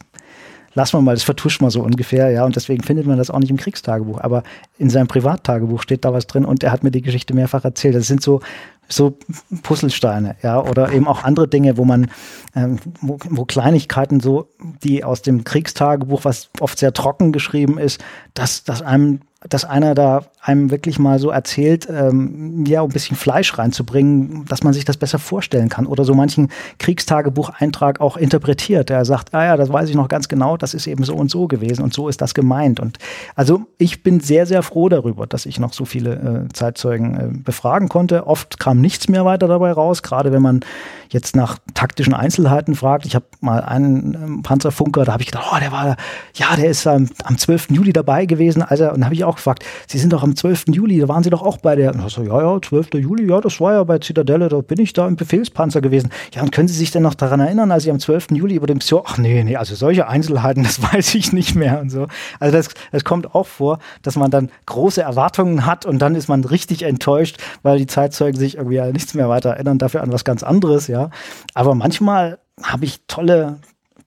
lassen wir mal, das vertuscht man so ungefähr, ja, und deswegen findet man das auch nicht im Kriegstagebuch. Aber in seinem Privattagebuch steht da was drin und er hat mir die Geschichte mehrfach erzählt. Das sind so, so Puzzlesteine, ja, oder eben auch andere Dinge, wo man, ähm, wo, wo Kleinigkeiten so, die aus dem Kriegstagebuch, was oft sehr trocken geschrieben ist, dass, dass einem dass einer da einem wirklich mal so erzählt, ähm, ja, um ein bisschen Fleisch reinzubringen, dass man sich das besser vorstellen kann. Oder so manchen Kriegstagebucheintrag auch interpretiert. Der sagt, ah ja, das weiß ich noch ganz genau, das ist eben so und so gewesen und so ist das gemeint. Und also ich bin sehr, sehr froh darüber, dass ich noch so viele äh, Zeitzeugen äh, befragen konnte. Oft kam nichts mehr weiter dabei raus, gerade wenn man jetzt nach taktischen Einzelheiten fragt. Ich habe mal einen ähm, Panzerfunker, da habe ich gedacht, oh, der war, ja, der ist ähm, am 12. Juli dabei gewesen, also, und habe ich auch auch gefragt, Sie sind doch am 12. Juli, da waren Sie doch auch bei der. Und so, ja, ja, 12. Juli, ja, das war ja bei Zitadelle, da bin ich da im Befehlspanzer gewesen. Ja, und können Sie sich denn noch daran erinnern, als Sie am 12. Juli über dem Mission, ach nee, nee, also solche Einzelheiten, das weiß ich nicht mehr und so. Also das, das kommt auch vor, dass man dann große Erwartungen hat und dann ist man richtig enttäuscht, weil die Zeitzeugen sich irgendwie an nichts mehr weiter erinnern, dafür an was ganz anderes, ja. Aber manchmal habe ich tolle,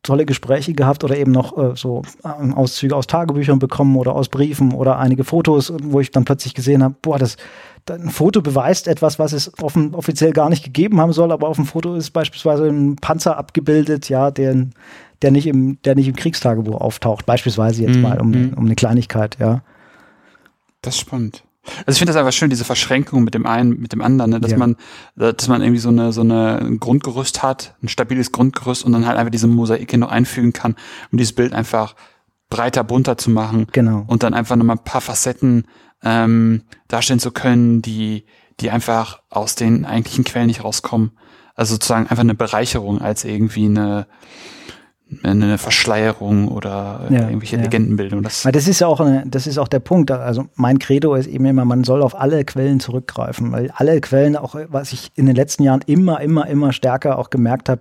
tolle Gespräche gehabt oder eben noch äh, so äh, Auszüge aus Tagebüchern bekommen oder aus Briefen oder einige Fotos, wo ich dann plötzlich gesehen habe, boah, das ein Foto beweist etwas, was es offen, offiziell gar nicht gegeben haben soll, aber auf dem Foto ist beispielsweise ein Panzer abgebildet, ja, der, der nicht im, der nicht im Kriegstagebuch auftaucht, beispielsweise jetzt mm, mal um, mm. um eine Kleinigkeit, ja. Das ist spannend. Also ich finde das einfach schön, diese Verschränkung mit dem einen, mit dem anderen, ne? dass ja. man, dass man irgendwie so eine, so eine ein Grundgerüst hat, ein stabiles Grundgerüst und dann halt einfach diese Mosaike noch einfügen kann, um dieses Bild einfach breiter, bunter zu machen. Genau. Und dann einfach nochmal ein paar Facetten ähm, darstellen zu können, die, die einfach aus den eigentlichen Quellen nicht rauskommen. Also sozusagen einfach eine Bereicherung als irgendwie eine, eine Verschleierung oder ja, irgendwelche ja. Legendenbildung. Das, das ist ja auch eine, das ist auch der Punkt. Also mein Credo ist eben immer, man soll auf alle Quellen zurückgreifen, weil alle Quellen, auch was ich in den letzten Jahren immer, immer, immer stärker auch gemerkt habe,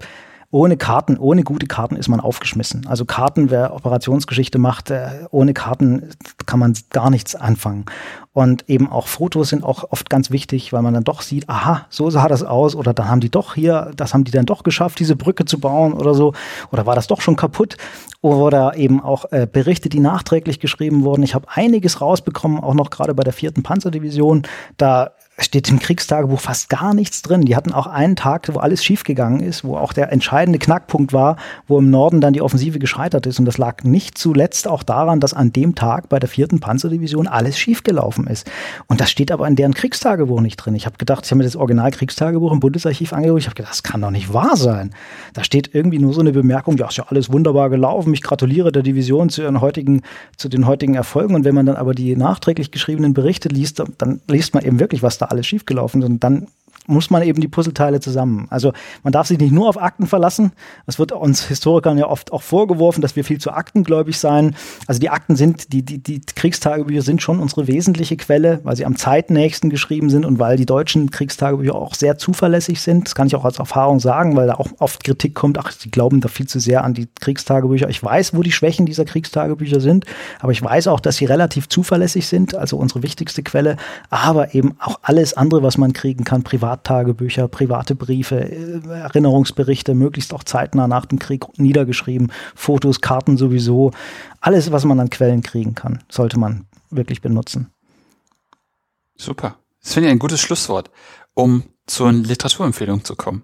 ohne Karten, ohne gute Karten ist man aufgeschmissen. Also Karten, wer Operationsgeschichte macht, äh, ohne Karten kann man gar nichts anfangen. Und eben auch Fotos sind auch oft ganz wichtig, weil man dann doch sieht, aha, so sah das aus oder dann haben die doch hier, das haben die dann doch geschafft, diese Brücke zu bauen oder so. Oder war das doch schon kaputt? Oder eben auch äh, Berichte, die nachträglich geschrieben wurden. Ich habe einiges rausbekommen, auch noch gerade bei der vierten Panzerdivision. Da steht im Kriegstagebuch fast gar nichts drin. Die hatten auch einen Tag, wo alles schiefgegangen ist, wo auch der entscheidende Knackpunkt war, wo im Norden dann die Offensive gescheitert ist. Und das lag nicht zuletzt auch daran, dass an dem Tag bei der vierten Panzerdivision alles schiefgelaufen ist. Und das steht aber in deren Kriegstagebuch nicht drin. Ich habe gedacht, ich habe mir das Original-Kriegstagebuch im Bundesarchiv angeguckt. Ich habe gedacht, das kann doch nicht wahr sein. Da steht irgendwie nur so eine Bemerkung, ja, ist ja alles wunderbar gelaufen. Ich gratuliere der Division zu, ihren heutigen, zu den heutigen Erfolgen. Und wenn man dann aber die nachträglich geschriebenen Berichte liest, dann liest man eben wirklich, was da alles schiefgelaufen. Und dann muss man eben die Puzzleteile zusammen. Also man darf sich nicht nur auf Akten verlassen. Es wird uns Historikern ja oft auch vorgeworfen, dass wir viel zu aktengläubig seien. Also die Akten sind, die, die, die Kriegstagebücher sind schon unsere wesentliche Quelle, weil sie am zeitnächsten geschrieben sind und weil die deutschen Kriegstagebücher auch sehr zuverlässig sind. Das kann ich auch als Erfahrung sagen, weil da auch oft Kritik kommt, ach, sie glauben da viel zu sehr an die Kriegstagebücher. Ich weiß, wo die Schwächen dieser Kriegstagebücher sind, aber ich weiß auch, dass sie relativ zuverlässig sind, also unsere wichtigste Quelle, aber eben auch alles andere, was man kriegen kann, privat Privattagebücher, private Briefe, äh, Erinnerungsberichte, möglichst auch zeitnah nach dem Krieg niedergeschrieben, Fotos, Karten sowieso. Alles, was man an Quellen kriegen kann, sollte man wirklich benutzen. Super. Das finde ich ein gutes Schlusswort, um zur Literaturempfehlung zu kommen.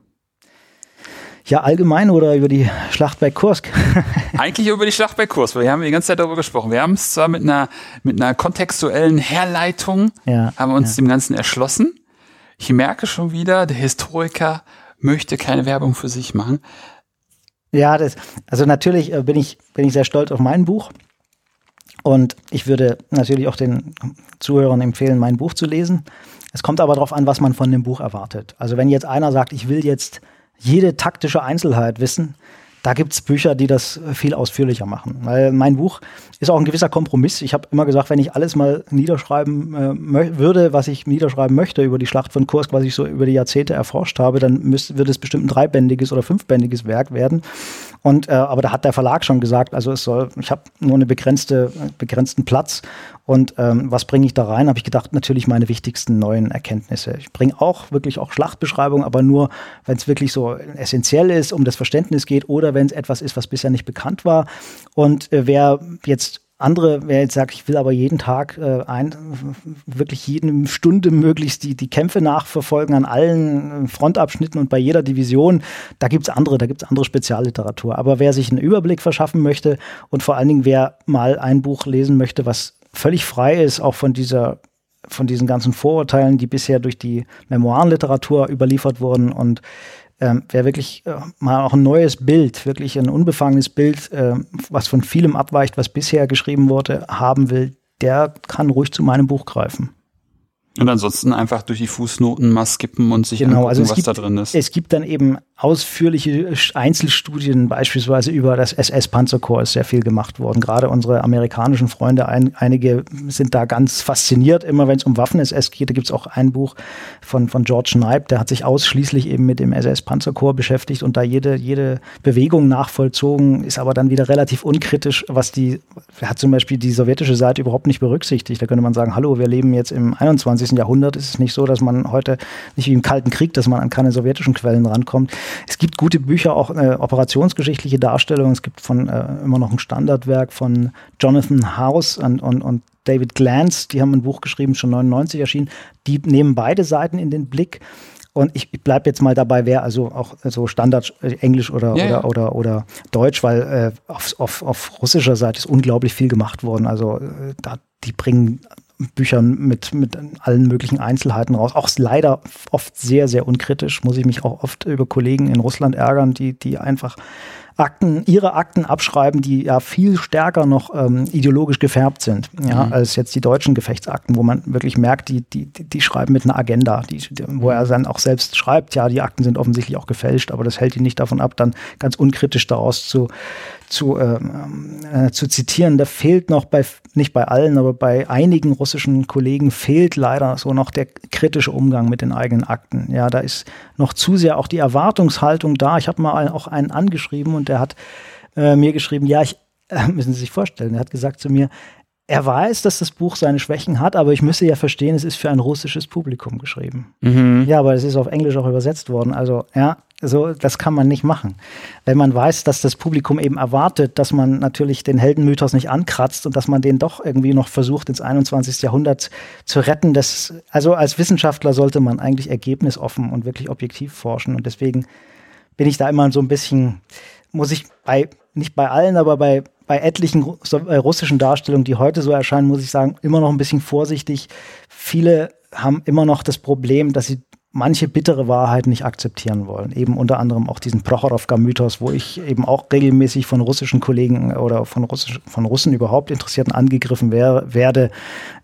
Ja, allgemein oder über die Schlacht bei Kursk? Eigentlich über die Schlacht bei Kursk, weil wir haben die ganze Zeit darüber gesprochen. Wir haben es zwar mit einer, mit einer kontextuellen Herleitung, ja, haben uns ja. dem Ganzen erschlossen. Ich merke schon wieder, der Historiker möchte keine Werbung für sich machen. Ja, das, also natürlich äh, bin ich, bin ich sehr stolz auf mein Buch. Und ich würde natürlich auch den Zuhörern empfehlen, mein Buch zu lesen. Es kommt aber darauf an, was man von dem Buch erwartet. Also wenn jetzt einer sagt, ich will jetzt jede taktische Einzelheit wissen, da gibt es Bücher, die das viel ausführlicher machen. Weil mein Buch ist auch ein gewisser Kompromiss. Ich habe immer gesagt, wenn ich alles mal niederschreiben äh, würde, was ich niederschreiben möchte über die Schlacht von Kursk, was ich so über die Jahrzehnte erforscht habe, dann würde es bestimmt ein dreibändiges oder fünfbändiges Werk werden. Und äh, aber da hat der Verlag schon gesagt, also es soll, ich habe nur einen begrenzte, begrenzten Platz und ähm, was bringe ich da rein? Habe ich gedacht, natürlich meine wichtigsten neuen Erkenntnisse. Ich bringe auch wirklich auch Schlachtbeschreibungen, aber nur, wenn es wirklich so essentiell ist, um das Verständnis geht oder wenn es etwas ist, was bisher nicht bekannt war. Und äh, wer jetzt andere, wer jetzt sagt, ich will aber jeden Tag äh, ein, wirklich jede Stunde möglichst die, die Kämpfe nachverfolgen an allen äh, Frontabschnitten und bei jeder Division, da gibt's andere, da gibt's andere Spezialliteratur. Aber wer sich einen Überblick verschaffen möchte und vor allen Dingen wer mal ein Buch lesen möchte, was völlig frei ist, auch von dieser von diesen ganzen Vorurteilen, die bisher durch die Memoirenliteratur überliefert wurden und ähm, wer wirklich äh, mal auch ein neues Bild, wirklich ein unbefangenes Bild, äh, was von vielem abweicht, was bisher geschrieben wurde, haben will, der kann ruhig zu meinem Buch greifen. Und ansonsten einfach durch die Fußnoten mal skippen und sich genau, angucken, also es was gibt, da drin ist. Es gibt dann eben ausführliche Einzelstudien, beispielsweise über das SS-Panzerkorps ist sehr viel gemacht worden. Gerade unsere amerikanischen Freunde, ein, einige sind da ganz fasziniert, immer wenn es um Waffen-SS geht. Da gibt es auch ein Buch von, von George Knipe, der hat sich ausschließlich eben mit dem SS-Panzerkorps beschäftigt und da jede, jede Bewegung nachvollzogen, ist aber dann wieder relativ unkritisch, was die, hat zum Beispiel die sowjetische Seite überhaupt nicht berücksichtigt. Da könnte man sagen, hallo, wir leben jetzt im 21. Jahrhundert. Es ist nicht so, dass man heute nicht wie im Kalten Krieg, dass man an keine sowjetischen Quellen rankommt. Es gibt gute Bücher, auch äh, operationsgeschichtliche Darstellungen. Es gibt von äh, immer noch ein Standardwerk von Jonathan House und, und, und David Glantz, die haben ein Buch geschrieben, schon 99 erschienen. Die nehmen beide Seiten in den Blick. Und ich, ich bleibe jetzt mal dabei, wer also auch so Standard äh, Englisch oder, Ja, oder, oder, oder Deutsch, weil äh, auf, auf, auf russischer Seite ist unglaublich viel gemacht worden. Also äh, da, die bringen Büchern mit, mit allen möglichen Einzelheiten raus. Auch leider oft sehr, sehr unkritisch. Muss ich mich auch oft über Kollegen in Russland ärgern, die, die einfach Akten, ihre Akten abschreiben, die ja viel stärker noch ähm, ideologisch gefärbt sind, ja, Mhm. als jetzt die deutschen Gefechtsakten, wo man wirklich merkt, die, die, die schreiben mit einer Agenda, die, wo er dann auch selbst schreibt, ja, die Akten sind offensichtlich auch gefälscht, aber das hält ihn nicht davon ab, dann ganz unkritisch daraus zu, zu, ähm, äh, zu zitieren. Da fehlt noch bei, nicht bei allen, aber bei einigen russischen Kollegen fehlt leider so noch der kritische Umgang mit den eigenen Akten. Ja, da ist noch zu sehr auch die Erwartungshaltung da. Ich habe mal auch einen angeschrieben und der hat äh, mir geschrieben, ja, ich, äh, müssen Sie sich vorstellen, er hat gesagt zu mir, er weiß, dass das Buch seine Schwächen hat, aber ich müsse ja verstehen, es ist für ein russisches Publikum geschrieben. Mhm. Ja, aber es ist auf Englisch auch übersetzt worden. Also, ja, so, das kann man nicht machen. Wenn man weiß, dass das Publikum eben erwartet, dass man natürlich den Heldenmythos nicht ankratzt und dass man den doch irgendwie noch versucht, ins 21. Jahrhundert zu retten. Das, also als Wissenschaftler sollte man eigentlich ergebnisoffen und wirklich objektiv forschen. Und deswegen bin ich da immer so ein bisschen, muss ich bei, nicht bei allen, aber bei, bei etlichen äh, russischen Darstellungen, die heute so erscheinen, muss ich sagen, immer noch ein bisschen vorsichtig. Viele haben immer noch das Problem, dass sie manche bittere Wahrheiten nicht akzeptieren wollen. Eben unter anderem auch diesen Prochorovka-Mythos, wo ich eben auch regelmäßig von russischen Kollegen oder von, Russisch, von Russen überhaupt Interessierten angegriffen wär, werde.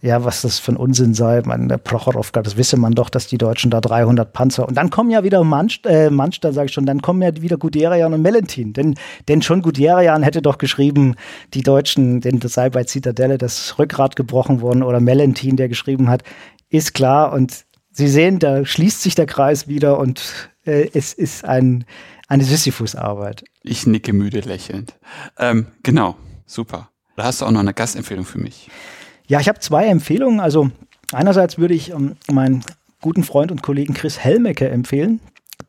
Ja, was das für ein Unsinn sei. Man, der Prochorovka, das wisse man doch, dass die Deutschen da 300 Panzer. Und dann kommen ja wieder Manst, äh, Manstein, sage ich schon, dann kommen ja wieder Guderian und Melentin. Denn, denn schon Guderian hätte doch geschrieben, die Deutschen, denn das sei bei Zitadelle das Rückgrat gebrochen worden. Oder Melentin, der geschrieben hat, ist klar. Und Sie sehen, da schließt sich der Kreis wieder und äh, es ist ein, eine Sisyphus-Arbeit. Ich nicke müde lächelnd. Ähm, genau, super. Da hast du auch noch eine Gastempfehlung für mich. Ja, ich habe zwei Empfehlungen. Also einerseits würde ich ähm, meinen guten Freund und Kollegen Chris Helmecke empfehlen.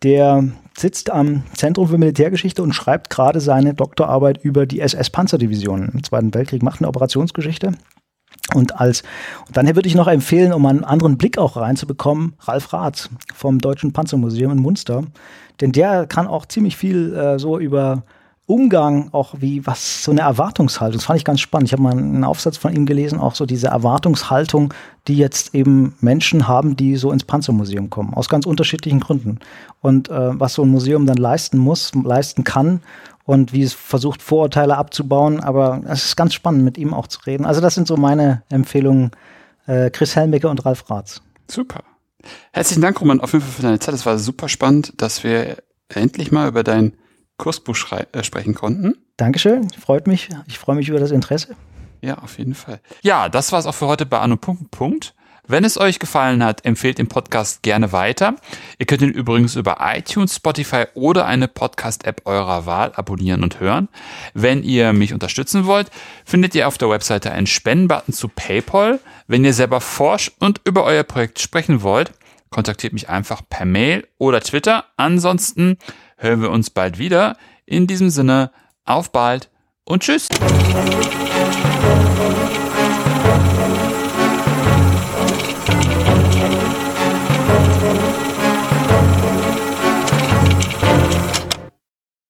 Der sitzt am Zentrum für Militärgeschichte und schreibt gerade seine Doktorarbeit über die SS-Panzerdivisionen im Zweiten Weltkrieg, macht eine Operationsgeschichte. Und als und dann würde ich noch empfehlen, um einen anderen Blick auch reinzubekommen, Ralf Rath vom Deutschen Panzermuseum in Munster. Denn der kann auch ziemlich viel äh, so über Umgang, auch wie was so eine Erwartungshaltung. Das fand ich ganz spannend. Ich habe mal einen Aufsatz von ihm gelesen, auch so diese Erwartungshaltung, die jetzt eben Menschen haben, die so ins Panzermuseum kommen, aus ganz unterschiedlichen Gründen. Und äh, was so ein Museum dann leisten muss, leisten kann und wie es versucht, Vorurteile abzubauen. Aber es ist ganz spannend, mit ihm auch zu reden. Also das sind so meine Empfehlungen, äh, Chris Helmecke und Ralf Ratz. Super. Herzlichen Dank, Roman, auf jeden Fall für deine Zeit. Es war super spannend, dass wir endlich mal über dein Kursbuch äh, sprechen konnten. Dankeschön, freut mich. Ich freue mich über das Interesse. Ja, auf jeden Fall. Ja, das war's auch für heute bei Anno Punkt Punkt. Wenn es euch gefallen hat, empfehlt den Podcast gerne weiter. Ihr könnt ihn übrigens über iTunes, Spotify oder eine Podcast-App eurer Wahl abonnieren und hören. Wenn ihr mich unterstützen wollt, findet ihr auf der Webseite einen Spendenbutton zu PayPal. Wenn ihr selber forscht und über euer Projekt sprechen wollt, kontaktiert mich einfach per Mail oder Twitter. Ansonsten hören wir uns bald wieder. In diesem Sinne, auf bald und tschüss.